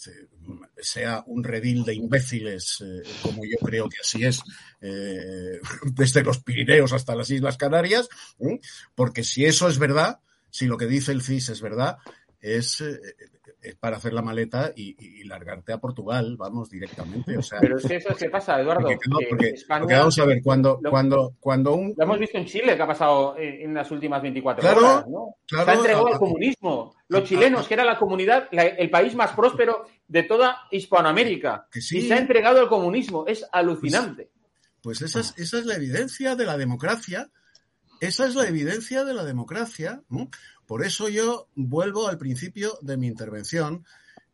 sea un redil de imbéciles, como yo creo que así es, desde los Pirineos hasta las Islas Canarias, porque si eso es verdad, si lo que dice el CIS es verdad, es, para hacer la maleta y, largarte a Portugal, vamos, directamente. O sea, Pero es que eso es que pasa, Eduardo. Porque, vamos a ver, cuando, cuando, cuando un... Lo hemos visto en Chile que ha pasado en, las últimas 24 horas, ¿no? se ha entregado al comunismo. Los chilenos, que era la comunidad, el país más próspero de toda Hispanoamérica. y se ha entregado al comunismo. Es alucinante. Pues, esa, es, esa es la evidencia de la democracia. Esa es la evidencia de la democracia. Por eso yo vuelvo al principio de mi intervención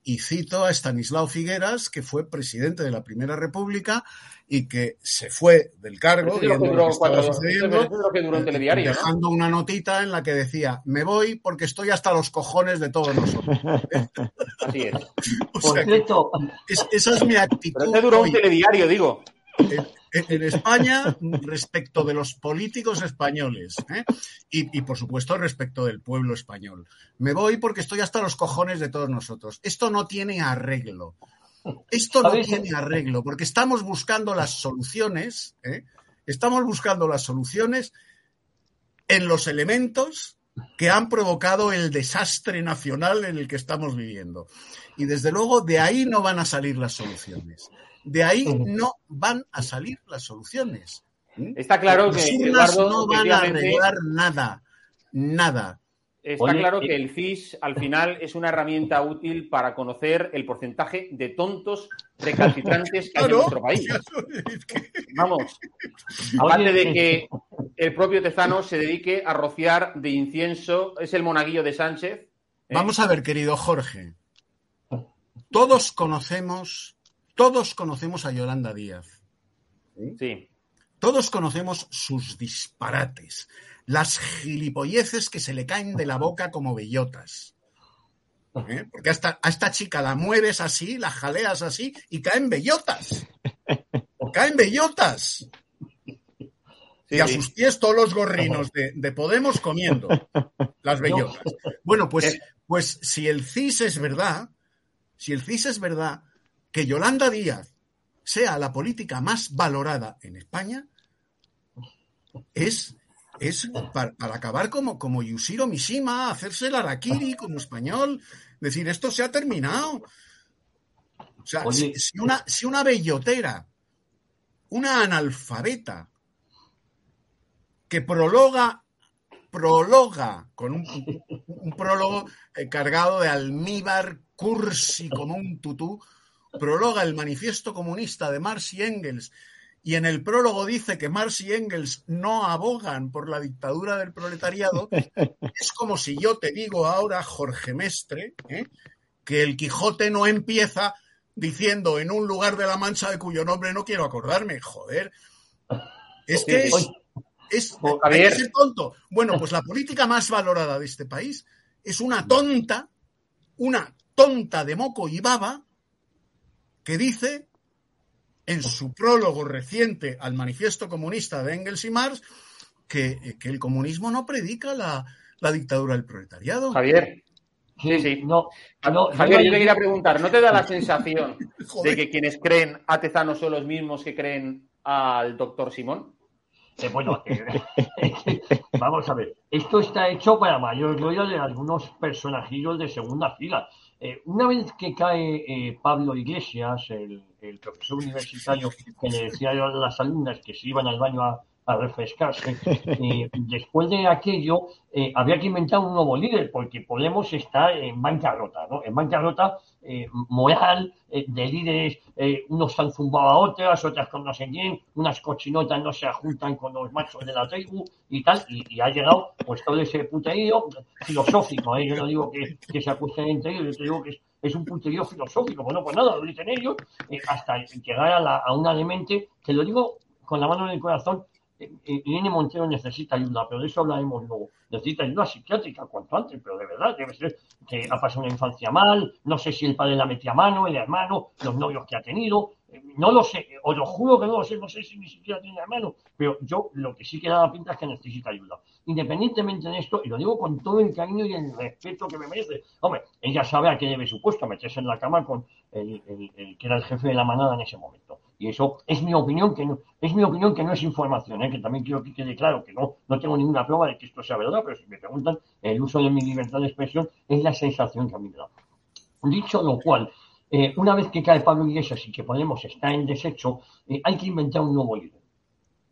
y cito a Estanislao Figueras, que fue presidente de la Primera República y que se fue del cargo dejando una notita en la que decía, me voy porque estoy hasta los cojones de todos nosotros. Así es. Por cierto, esa es mi actitud. Pero duró un telediario, digo. En España respecto de los políticos españoles ¿eh? y, por supuesto, respecto del pueblo español. Me voy porque estoy hasta los cojones de todos nosotros. Esto no tiene arreglo. Esto no tiene arreglo porque estamos buscando las soluciones, ¿eh? estamos buscando las soluciones en los elementos que han provocado el desastre nacional en el que estamos viviendo. Y desde luego de ahí no van a salir las soluciones. De ahí no van a salir las soluciones. ¿Mm? Está claro que Eduardo, no van a arreglar nada, nada. Está claro que el CIS al final es una herramienta útil para conocer el porcentaje de tontos recalcitrantes que hay en nuestro país. Vamos, aparte de que el propio Tezano se dedique a rociar de incienso, es el monaguillo de Sánchez. ¿eh? Vamos a ver, querido Jorge. Todos conocemos todos conocemos a Yolanda Díaz. Sí. Todos conocemos sus disparates, las gilipolleces que se le caen de la boca como bellotas. ¿Eh? Porque hasta, a esta chica la mueves así, la jaleas así y caen bellotas. caen bellotas. y a sus pies todos los gorrinos de, de Podemos comiendo las bellotas. Bueno, pues, pues si el CIS es verdad, si el CIS es verdad, que Yolanda Díaz sea la política más valorada en España es, es para, acabar como, como Yushiro Mishima, hacerse el Arakiri como español, decir, esto se ha terminado. O sea, si, una, si una bellotera, una analfabeta, que prologa, prologa con un, un prólogo eh, cargado de almíbar, cursi como un tutú, prologa el manifiesto comunista de Marx y Engels y en el prólogo dice que Marx y Engels no abogan por la dictadura del proletariado, es como si yo te digo ahora, Jorge Mestre, ¿eh? que el Quijote no empieza diciendo en un lugar de la Mancha de cuyo nombre no quiero acordarme. Joder. Es que es, es, es tonto. Bueno, pues la política más valorada de este país es una tonta, una tonta de moco y baba que dice en su prólogo reciente al manifiesto comunista de Engels y Marx que, el comunismo no predica la, dictadura del proletariado. Javier. Sí, sí. No, Javier, yo te quería preguntar, ¿no te da la sensación de que quienes creen a Tezano son los mismos que creen al doctor Simón? Eh, bueno, eh, vamos a ver, esto está hecho para mayor gloria de algunos personajillos de segunda fila. Eh, una vez que cae eh, Pablo Iglesias, el, profesor universitario que le decía a las alumnas que se iban al baño a, refrescarse, eh, después de aquello había que inventar un nuevo líder porque Podemos está en bancarrota, ¿no? En bancarrota moral, de líderes, unos han zumbado a otras, otras con no sé quién, unas cochinotas no se juntan con los machos de la tribu y tal, y, ha llegado pues todo ese puterío filosófico, yo no digo que, se acuesten entre ellos, yo digo que es, un puterío filosófico, bueno, pues nada, lo dicen ellos, hasta llegar a, una demente, te lo digo con la mano en el corazón, Irene Montero necesita ayuda, pero de eso hablaremos luego. Necesita ayuda psiquiátrica cuanto antes, pero de verdad debe ser que ha pasado una infancia mal, no sé si el padre la metía mano, el hermano, los novios que ha tenido, no lo sé, os lo juro que no lo sé, no sé si ni siquiera tiene hermano, pero yo lo que sí que da la pinta es que necesita ayuda. Independientemente de esto, y lo digo con todo el cariño y el respeto que me merece, hombre, ella sabe a qué debe su puesto, meterse en la cama con el, que era el jefe de la manada en ese momento. Y eso es mi opinión, que no, es mi opinión que no es información, ¿eh? que también quiero que quede claro que no, no tengo ninguna prueba de que esto sea verdad, pero si me preguntan, el uso de mi libertad de expresión es la sensación que a mí me da. Dicho lo cual, eh, una vez que cae Pablo Iglesias y que Podemos está en desecho, eh, hay que inventar un nuevo líder.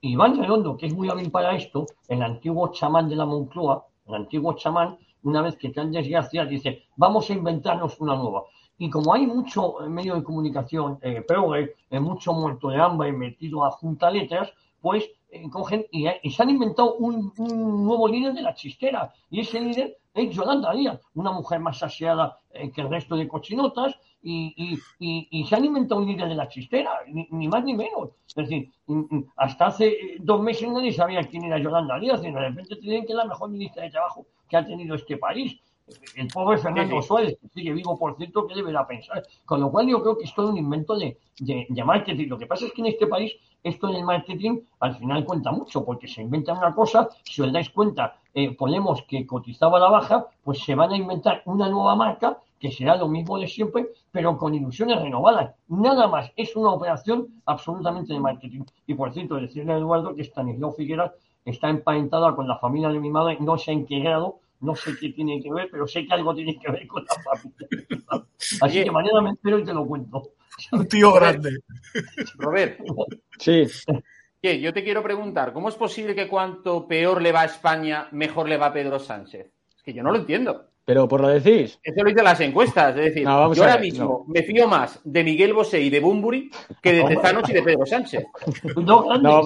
Iván Redondo, que es muy hábil para esto, el antiguo chamán de la Moncloa, el antiguo chamán, una vez que cae desgracia, dice, vamos a inventarnos una nueva. Y como hay mucho medio de comunicación eh, progre, mucho muerto de hambre metido a junta letras, pues cogen y, se han inventado un, nuevo líder de la chistera. Y ese líder es Yolanda Díaz, una mujer más aseada que el resto de cochinotas, y, se han inventado un líder de la chistera, ni, más ni menos. Es decir, hasta hace dos meses nadie sabía quién era Yolanda Díaz y de repente tienen que es la mejor ministra de Trabajo que ha tenido este país. El pobre Fernando Suárez, que sigue vivo, por cierto, ¿qué deberá pensar? Con lo cual yo creo que es todo un invento de, de, marketing. Lo que pasa es que en este país esto del marketing al final cuenta mucho, porque se inventa una cosa, si os dais cuenta, eh, ponemos que cotizaba la baja, pues se van a inventar una nueva marca que será lo mismo de siempre, pero con ilusiones renovadas. Nada más, es una operación absolutamente de marketing. Y por cierto, decirle a Eduardo que Stanislao Figueras está emparentada con la familia de mi madre, no sé en qué grado, no sé qué tiene que ver, pero sé que algo tiene que ver con la familia. Así que mañana me espero y te lo cuento. Un tío grande. Robert. Sí. Yo te quiero preguntar, ¿cómo es posible que cuanto peor le va a España, mejor le va a Pedro Sánchez? Es que yo no lo entiendo. Pero por lo decís. Eso lo dicen las encuestas. Es decir, yo ahora mismo me fío más de Miguel Bosé y de Bumburi que de Tezanos y de Pedro Sánchez. No, no,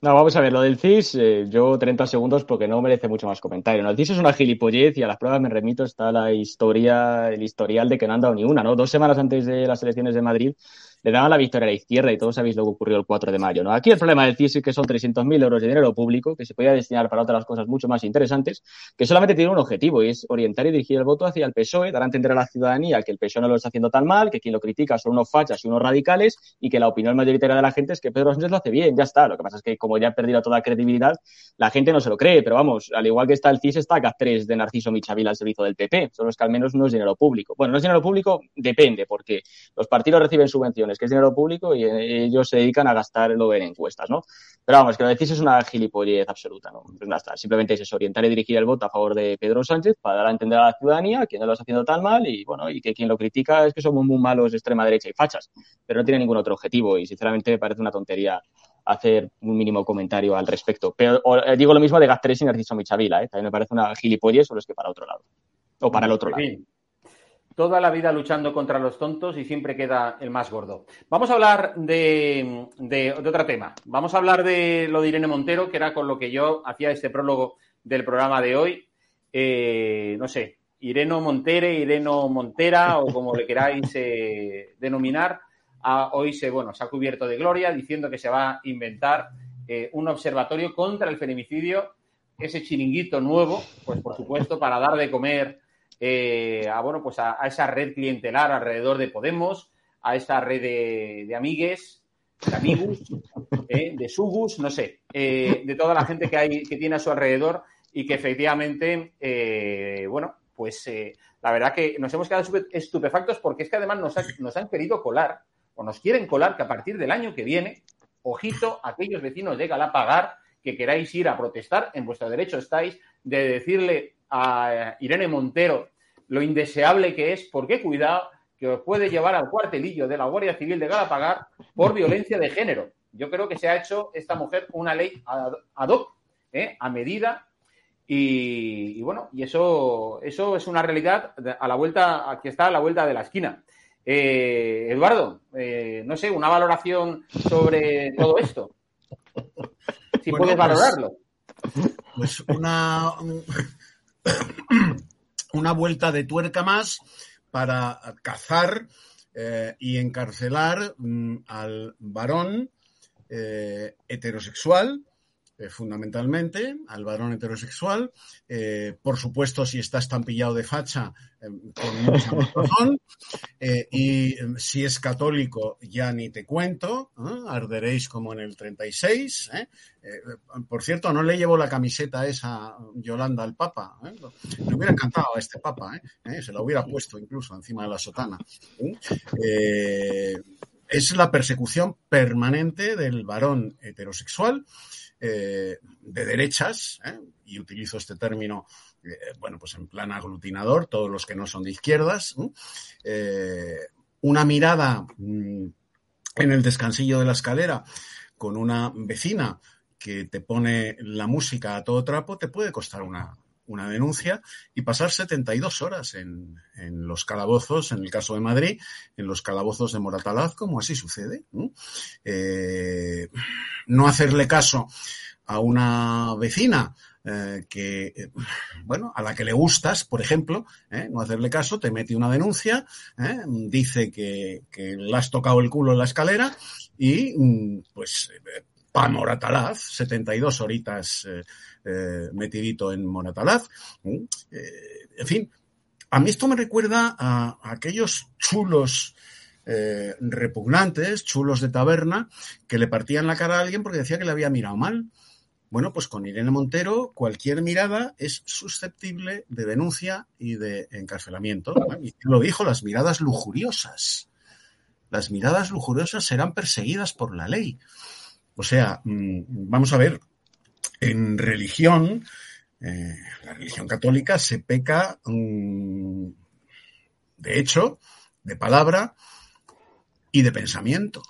vamos a ver, lo del CIS, eh, yo 30 segundos porque no merece mucho más comentario. El CIS es una gilipollez y a las pruebas me remito está la historia, el historial de que no han dado ni una, ¿no? Dos semanas antes de las elecciones de Madrid le daban la victoria a la izquierda y todos sabéis lo que ocurrió el 4 de mayo. ¿no? Aquí el problema del CIS es que son 300.000 euros de dinero público que se podía destinar para otras cosas mucho más interesantes, que solamente tiene un objetivo y es orientar y dirigir el voto hacia el PSOE, dar a entender a la ciudadanía que el PSOE no lo está haciendo tan mal, que quien lo critica son unos fachas y unos radicales y que la opinión mayoritaria de la gente es que Pedro Sánchez lo hace bien, ya está. Lo que pasa es que como ya ha perdido toda credibilidad, la gente no se lo cree, pero vamos, al igual que está el CIS, está GAT3 de Narciso Michavila al servicio del PP, solo es que al menos no es dinero público. Bueno, no es dinero público, depende, porque los partidos reciben subvenciones, que es dinero público, y ellos se dedican a gastarlo en encuestas, ¿no? Pero vamos, que lo decís es una gilipollez absoluta, ¿no? Pues simplemente es orientar y dirigir el voto a favor de Pedro Sánchez para dar a entender a la ciudadanía que no lo está haciendo tan mal y, bueno, y que quien lo critica es que somos muy malos de extrema derecha y fachas, pero no tiene ningún otro objetivo y sinceramente me parece una tontería hacer un mínimo comentario al respecto. Pero eh, digo lo mismo de Gastres y Narciso Michavila, ¿eh? también me parece una gilipollez, solo es que para otro lado. O para el otro lado toda la vida luchando contra los tontos y siempre queda el más gordo. Vamos a hablar de, otro tema. Vamos a hablar de lo de Irene Montero, que era con lo que yo hacía este prólogo del programa de hoy. Eh, no sé, Ireno Montere, Ireno Montera o como le queráis eh, denominar, hoy se, bueno, se ha cubierto de gloria diciendo que se va a inventar eh, un observatorio contra el feminicidio, ese chiringuito nuevo, pues por supuesto, para dar de comer eh, a, bueno, pues a, esa red clientelar alrededor de Podemos, a esa red de, amigues, de amigos, eh, de sugus, no sé, eh, de toda la gente que, hay, que tiene a su alrededor y que efectivamente, bueno, pues la verdad que nos hemos quedado estupefactos porque es que además nos, nos han querido colar o nos quieren colar que a partir del año que viene, ojito, aquellos vecinos de Galapagar que queráis ir a protestar, en vuestro derecho estáis de decirle a Irene Montero lo indeseable que es, porque cuidado, que os puede llevar al cuartelillo de la Guardia Civil de Galapagar por violencia de género. Yo creo que se ha hecho esta mujer una ley ad hoc, ¿eh? a medida, y, bueno, y eso, eso es una realidad a la vuelta, que está a la vuelta de la esquina. Eh, Eduardo, eh, no sé, una valoración sobre todo esto. Si puedes pues, valorarlo. Pues una, una vuelta de tuerca más para cazar eh, y encarcelar mm, al varón eh, heterosexual, eh, fundamentalmente, al varón heterosexual. Eh, por supuesto, si está estampillado de facha, eh, mucha más razón. Eh, y eh, si es católico, ya ni te cuento, ¿eh? arderéis como en el 36. ¿eh? Eh, por cierto, no le llevo la camiseta esa Yolanda al Papa. ¿eh? Me hubiera encantado a este Papa, ¿eh? ¿Eh? se la hubiera puesto incluso encima de la sotana. Es la persecución permanente del varón heterosexual eh, de derechas, ¿eh? y utilizo este término, eh, bueno, pues en plan aglutinador, todos los que no son de izquierdas. Eh, una mirada mm, en el descansillo de la escalera con una vecina que te pone la música a todo trapo, te puede costar una, una denuncia y pasar 72 horas en, en, los calabozos, en el caso de Madrid, en los calabozos de Moratalaz, como así sucede. ¿no? Eh, hacerle caso a una vecina eh, que, eh, bueno, a la que le gustas, por ejemplo, no hacerle caso, te mete una denuncia, dice que, que, le has tocado el culo en la escalera y, mm, pues, pa Moratalaz, 72 horitas eh, metidito en Moratalaz. en fin, a mí esto me recuerda a, a aquellos chulos eh, repugnantes, chulos de taberna, que le partían la cara a alguien porque decía que le había mirado mal. Bueno, pues con Irene Montero cualquier mirada es susceptible de denuncia y de encarcelamiento. Y lo dijo, las miradas lujuriosas. Las miradas lujuriosas serán perseguidas por la ley. O sea, mm, vamos a ver, en religión, eh, la religión católica se peca, mm, de hecho, de palabra y de pensamiento.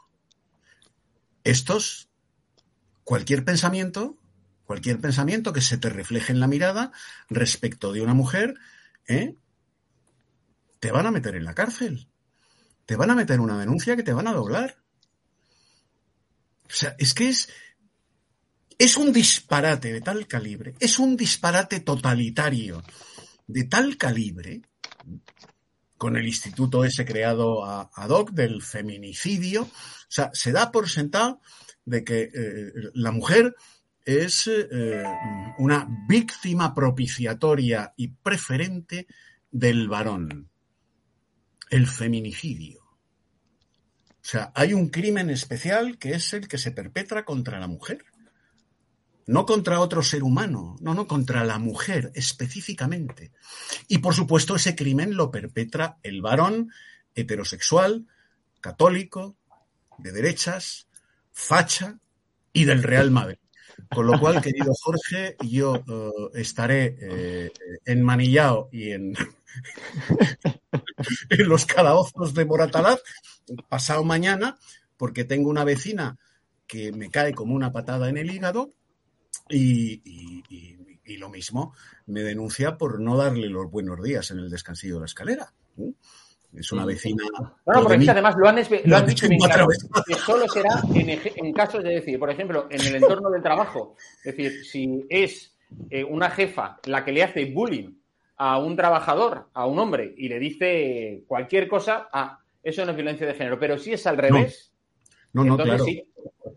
Estos, cualquier pensamiento, cualquier pensamiento que se te refleje en la mirada respecto de una mujer, ¿eh? te van a meter en la cárcel. Te van a meter una denuncia que te van a doblar. O sea, es que es, es un disparate de tal calibre, es un disparate totalitario de tal calibre, con el instituto ese creado a, ad hoc del feminicidio, o sea, se da por sentado de que eh, la mujer es eh, una víctima propiciatoria y preferente del varón, el feminicidio. O sea, hay un crimen especial que es el que se perpetra contra la mujer. No contra otro ser humano, no, no, contra la mujer específicamente. Y por supuesto ese crimen lo perpetra el varón heterosexual, católico, de derechas, facha y del Real Madrid. Con lo cual, querido Jorge, yo uh, estaré eh, enmanillado y en, en los calabozos de Moratalaz pasado mañana, porque tengo una vecina que me cae como una patada en el hígado y, y, y, y, lo mismo me denuncia por no darle los buenos días en el descansillo de la escalera. ¿eh? Es una vecina. Bueno, porque además lo han, lo han dicho claro, que solo será en, en, casos de decir, por ejemplo, en el entorno del trabajo. Es decir, si es eh, una jefa la que le hace bullying a un trabajador, a un hombre, y le dice cualquier cosa, ah, eso no es violencia de género. Pero si es al revés, no, no, no entonces claro. sí.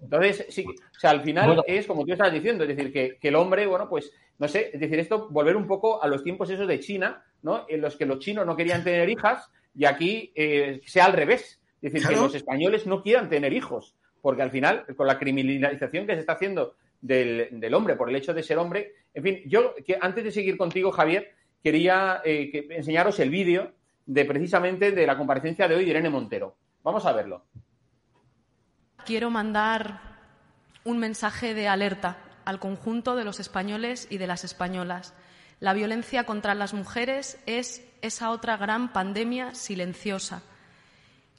Entonces, sí, o sea, al final bueno. es como tú estás diciendo, es decir, que, que, el hombre, bueno, pues, no sé, es decir, esto, volver un poco a los tiempos esos de China, ¿no? En los que los chinos no querían tener hijas y aquí eh, sea al revés. Es decir, claro. que los españoles no quieran tener hijos, porque al final, con la criminalización que se está haciendo del, del hombre por el hecho de ser hombre, en fin, yo, que antes de seguir contigo, Javier, quería eh, que, enseñaros el vídeo de precisamente de la comparecencia de hoy de Irene Montero. Vamos a verlo. Quiero mandar un mensaje de alerta al conjunto de los españoles y de las españolas. La violencia contra las mujeres es esa otra gran pandemia silenciosa.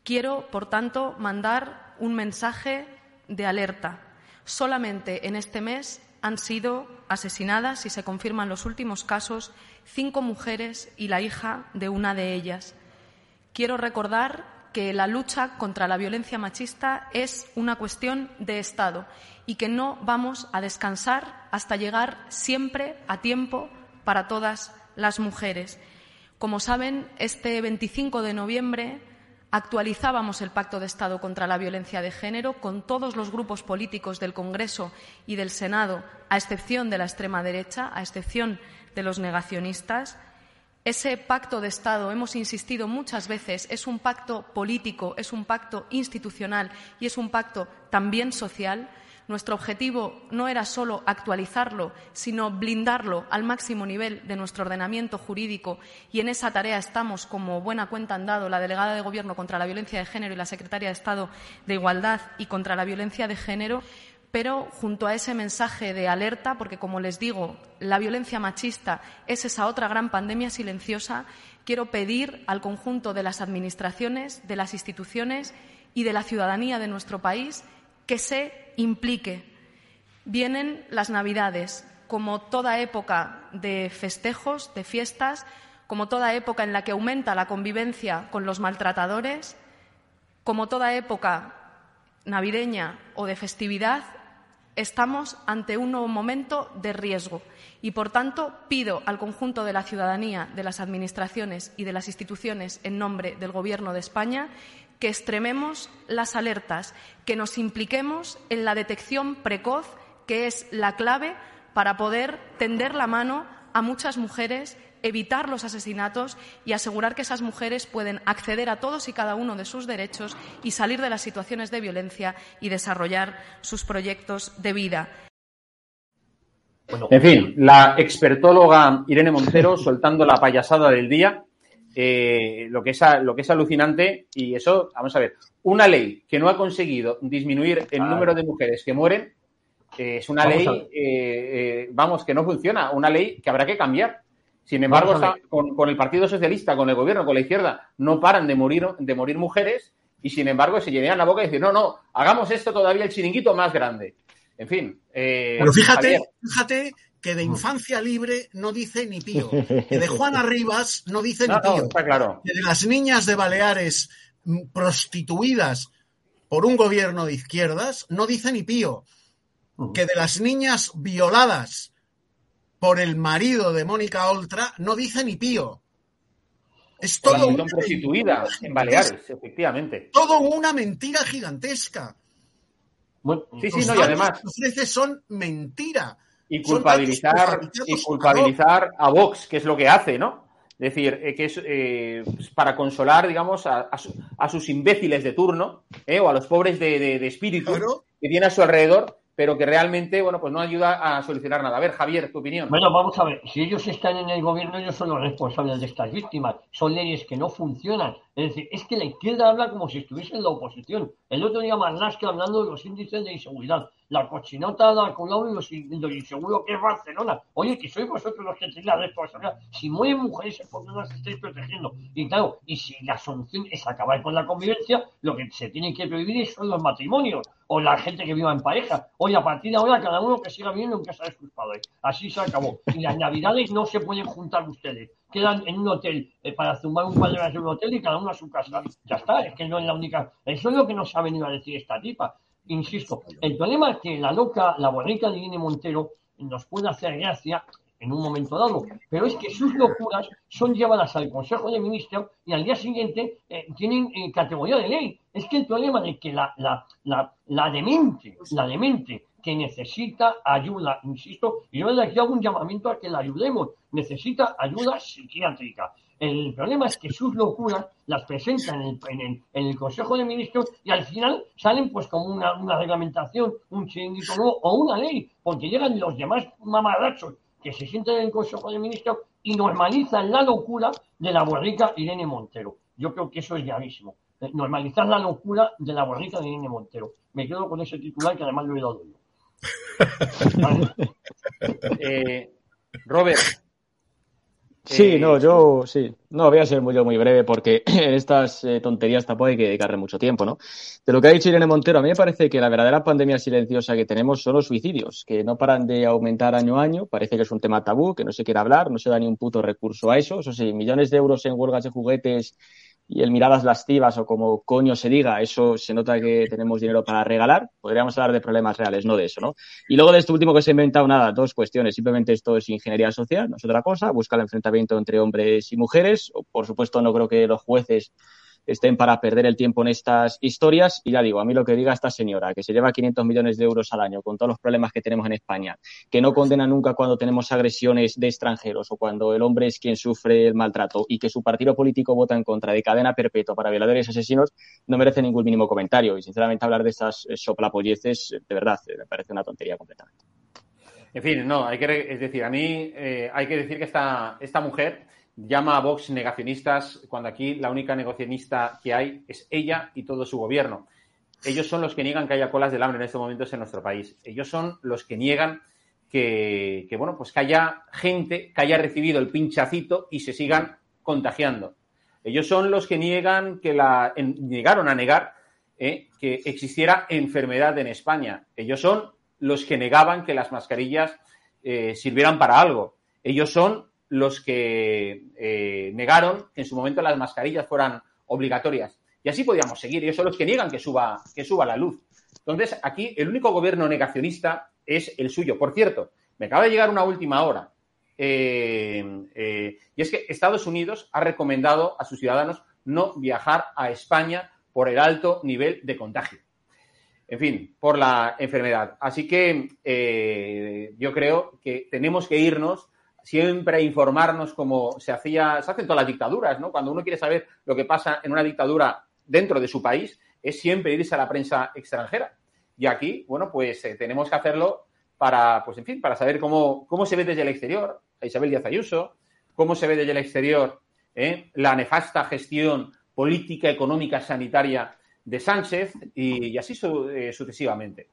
Quiero, por tanto, mandar un mensaje de alerta. Solamente en este mes han sido asesinadas, si se confirman los últimos casos, cinco mujeres y la hija de una de ellas. Quiero recordar que la lucha contra la violencia machista es una cuestión de Estado y que no vamos a descansar hasta llegar siempre a tiempo para todas las mujeres. Como saben, este 25 de noviembre actualizábamos el Pacto de Estado contra la Violencia de Género con todos los grupos políticos del Congreso y del Senado, a excepción de la extrema derecha, a excepción de los negacionistas. Ese pacto de Estado, hemos insistido muchas veces, es un pacto político, es un pacto institucional y es un pacto también social nuestro objetivo no era solo actualizarlo, sino blindarlo al máximo nivel de nuestro ordenamiento jurídico. Y en esa tarea estamos, como buena cuenta han dado la delegada de Gobierno contra la violencia de género y la secretaria de Estado de Igualdad y contra la violencia de género pero junto a ese mensaje de alerta, porque como les digo, la violencia machista es esa otra gran pandemia silenciosa, quiero pedir al conjunto de las administraciones, de las instituciones y de la ciudadanía de nuestro país que se implique. Vienen las Navidades, como toda época de festejos, de fiestas, como toda época en la que aumenta la convivencia con los maltratadores, como toda época navideña o de festividad, estamos ante un nuevo momento de riesgo y, por tanto, pido al conjunto de la ciudadanía, de las administraciones y de las instituciones en nombre del Gobierno de España que extrememos las alertas, que nos impliquemos en la detección precoz, que es la clave para poder tender la mano a muchas mujeres, evitar los asesinatos y asegurar que esas mujeres pueden acceder a todos y cada uno de sus derechos y salir de las situaciones de violencia y desarrollar sus proyectos de vida. En fin, la expertóloga Irene Montero soltando la payasada del día eh, lo, que es, lo que es alucinante y eso, vamos a ver, una ley que no ha conseguido disminuir el número de mujeres que mueren eh, es una ley, eh, vamos, que no funciona, una ley que habrá que cambiar. Sin embargo, con, el Partido Socialista, con el gobierno, con la izquierda, no paran de morir, de morir mujeres y, sin embargo, se llenan la boca y dicen, no, no, hagamos esto todavía el chiringuito más grande. En fin. Pero fíjate, fíjate que de infancia libre no dice ni pío, que de Juana Rivas no dice ni pío, claro. que de las niñas de Baleares mm, prostituidas por un gobierno de izquierdas no dice ni pío, que de las niñas violadas por el marido de Mónica Oltra no dice ni pío. Es todo una prostituida en Baleares, efectivamente. Todo una mentira gigantesca. sí, sí, no, y además. son mentira y culpabilizar, y culpabilizar a Vox, que es lo que hace, ¿no? Es decir, eh, que es eh, para consolar, digamos, a, sus imbéciles de turno, ¿eh? o a los pobres de, espíritu que tiene a su alrededor, pero que realmente, bueno, pues no ayuda a solucionar nada. A ver, Javier, tu opinión. Bueno, vamos a ver, si ellos están en el gobierno, ellos son los responsables de estas víctimas. Son leyes que no funcionan. Es decir, es que la izquierda habla como si estuviese en la oposición. El otro día que hablando de los índices de inseguridad la cochinota de Colau y lo, inseguro que es Barcelona. Oye, que sois vosotros los que tenéis la responsabilidad. Si mueren mujeres es porque no las estáis protegiendo. Y claro, y si la solución es acabar con la convivencia, lo que se tiene que prohibir son los matrimonios o la gente que viva en pareja. Oye, a partir de ahora, cada uno que siga viviendo en casa de sus padres. Así se acabó. Y las navidades no se pueden juntar ustedes. Quedan en un hotel eh, para zumbar un par de un hotel y cada uno a su casa. Ya está, es que no es la única. Eso es lo que nos ha venido a decir esta tipa insisto, el problema es que la loca, la bonita de Irene Montero nos puede hacer gracia en un momento dado, pero es que sus locuras son llevadas al Consejo de Ministros y al día siguiente eh, tienen eh, categoría de ley. Es que el problema de que la, la, la, la demente, la demente que necesita ayuda, insisto, y yo aquí hago un llamamiento a que la ayudemos, necesita ayuda psiquiátrica. El problema es que sus locuras las presentan en el, en el, Consejo de Ministros y al final salen pues como una, una reglamentación, un chiringuito nuevo o una ley, porque llegan los demás mamarrachos que se sienten en el Consejo de Ministros y normalizan la locura de la borrica Irene Montero. Yo creo que eso es gravísimo. Eh, normalizar la locura de la borrica de Irene Montero. Me quedo con ese titular que además lo he dado yo. Eh, Robert, Sí, eh, no, yo sí. No, voy a ser muy, yo muy breve porque en estas eh, tonterías tampoco hay que dedicarle mucho tiempo, ¿no? De lo que ha dicho Irene Montero, a mí me parece que la verdadera pandemia silenciosa que tenemos son los suicidios, que no paran de aumentar año a año. Parece que es un tema tabú, que no se quiere hablar, no se da ni un puto recurso a eso. Eso sí, millones de euros en huelgas de juguetes y el miradas lascivas o como coño se diga, eso se nota que tenemos dinero para regalar. Podríamos hablar de problemas reales, no de eso, ¿no? Y luego de este último que se ha inventado, nada, dos cuestiones. Simplemente esto es ingeniería social, no es otra cosa. Busca el enfrentamiento entre hombres y mujeres. Por supuesto, no creo que los jueces estén para perder el tiempo en estas historias. Y ya digo, a mí lo que diga esta señora, que se lleva 500 millones de euros al año con todos los problemas que tenemos en España, que no condena nunca cuando tenemos agresiones de extranjeros o cuando el hombre es quien sufre el maltrato y que su partido político vota en contra de cadena perpetua para violadores y asesinos, no merece ningún mínimo comentario. Y sinceramente hablar de estas eh, soplapolleces, de verdad, eh, me parece una tontería completamente. En fin, no, hay que, es decir, a mí eh, hay que decir que esta, esta mujer llama a Vox negacionistas cuando aquí la única negacionista que hay es ella y todo su gobierno. Ellos son los que niegan que haya colas del hambre en estos momentos en nuestro país. Ellos son los que niegan que, bueno, pues que haya gente que haya recibido el pinchacito y se sigan contagiando. Ellos son los que niegan que la negaron a negar eh, que existiera enfermedad en España. Ellos son los que negaban que las mascarillas eh, sirvieran para algo. Ellos son los que eh, negaron que en su momento las mascarillas fueran obligatorias. Y así podíamos seguir. Ellos son los que niegan que suba, que suba la luz. Entonces, aquí el único gobierno negacionista es el suyo. Por cierto, me acaba de llegar una última hora. Eh, eh, y es que Estados Unidos ha recomendado a sus ciudadanos no viajar a España por el alto nivel de contagio. En fin, por la enfermedad. Así que yo creo que tenemos que irnos siempre informarnos como se hacía, se hacen todas las dictaduras, ¿no? Cuando uno quiere saber lo que pasa en una dictadura dentro de su país, es siempre irse a la prensa extranjera. Y aquí, bueno, pues eh, tenemos que hacerlo para, pues en fin, para saber cómo, cómo se ve desde el exterior a Isabel Díaz Ayuso, cómo se ve desde el exterior ¿eh? la nefasta gestión política, económica, sanitaria de Sánchez y, así eh, sucesivamente.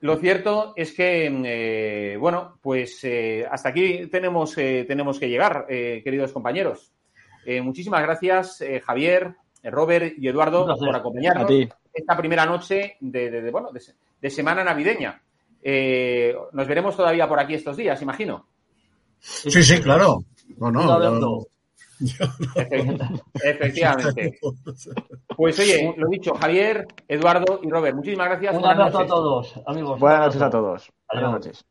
Lo cierto es que, eh, bueno, pues eh, hasta aquí tenemos, eh, tenemos que llegar, queridos compañeros. muchísimas gracias, Javier, Robert y Eduardo, por acompañarnos esta primera noche de, bueno, de, semana navideña. nos veremos todavía por aquí estos días, imagino. Sí, sí, claro. No, no, Efectivamente. Pues oye, lo dicho, Javier, Eduardo y Robert, muchísimas gracias. Un abrazo a todos, amigos. Buenas noches a todos. Buenas noches.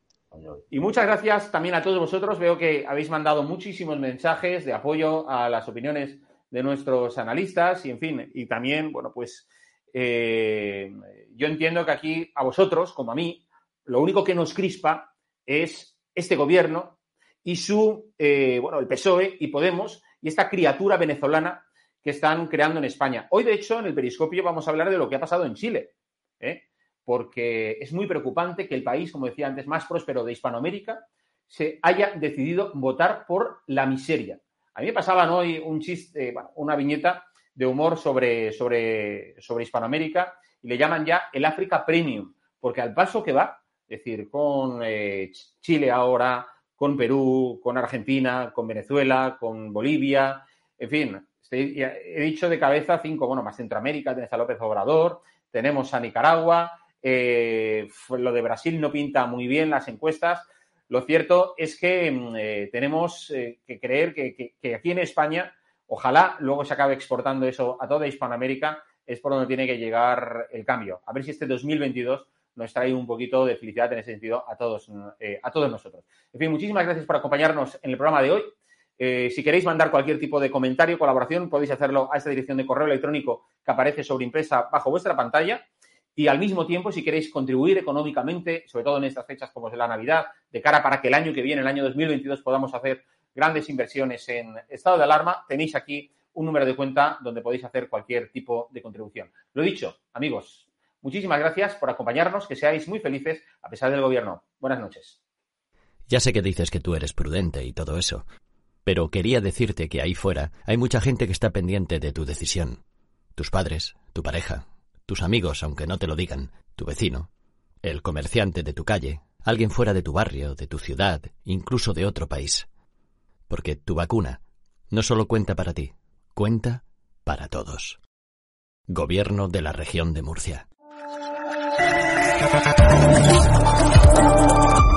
Y muchas gracias también a todos vosotros. Veo que habéis mandado muchísimos mensajes de apoyo a las opiniones de nuestros analistas y, en fin, y también, bueno, pues eh, yo entiendo que aquí a vosotros, como a mí, lo único que nos crispa es este gobierno y su, eh, bueno, el PSOE y Podemos, y esta criatura venezolana que están creando en España. Hoy, de hecho, en el periscopio vamos a hablar de lo que ha pasado en Chile, ¿eh? porque es muy preocupante que el país, como decía antes, más próspero de Hispanoamérica, se haya decidido votar por la miseria. A mí me pasaban hoy un chiste, una viñeta de humor sobre, sobre, sobre Hispanoamérica y le llaman ya el África Premium, porque al paso que va, es decir, con eh, Chile ahora, con Perú, con Argentina, con Venezuela, con Bolivia, en fin, he dicho de cabeza cinco, bueno, más Centroamérica, tenés a López Obrador, tenemos a Nicaragua, eh, lo de Brasil no pinta muy bien las encuestas. Lo cierto es que mm, eh, tenemos eh, que creer que, que, aquí en España, ojalá luego se acabe exportando eso a toda Hispanoamérica, es por donde tiene que llegar el cambio. A ver si este 2022 nos trae un poquito de felicidad en ese sentido a todos, eh, a todos nosotros. En fin, muchísimas gracias por acompañarnos en el programa de hoy. Eh, si queréis mandar cualquier tipo de comentario, colaboración, podéis hacerlo a esta dirección de correo electrónico que aparece sobre impresa bajo vuestra pantalla. Y al mismo tiempo, si queréis contribuir económicamente, sobre todo en estas fechas como es la Navidad, de cara para que el año que viene, el año 2022, podamos hacer grandes inversiones en estado de alarma, tenéis aquí un número de cuenta donde podéis hacer cualquier tipo de contribución. Lo dicho, amigos, Muchísimas gracias por acompañarnos, que seáis muy felices a pesar del gobierno. Buenas noches. Ya sé que dices que tú eres prudente y todo eso, pero quería decirte que ahí fuera hay mucha gente que está pendiente de tu decisión. Tus padres, tu pareja, tus amigos, aunque no te lo digan, tu vecino, el comerciante de tu calle, alguien fuera de tu barrio, de tu ciudad, incluso de otro país. Porque tu vacuna no solo cuenta para ti, cuenta para todos. Gobierno de la región de Murcia. Thank you.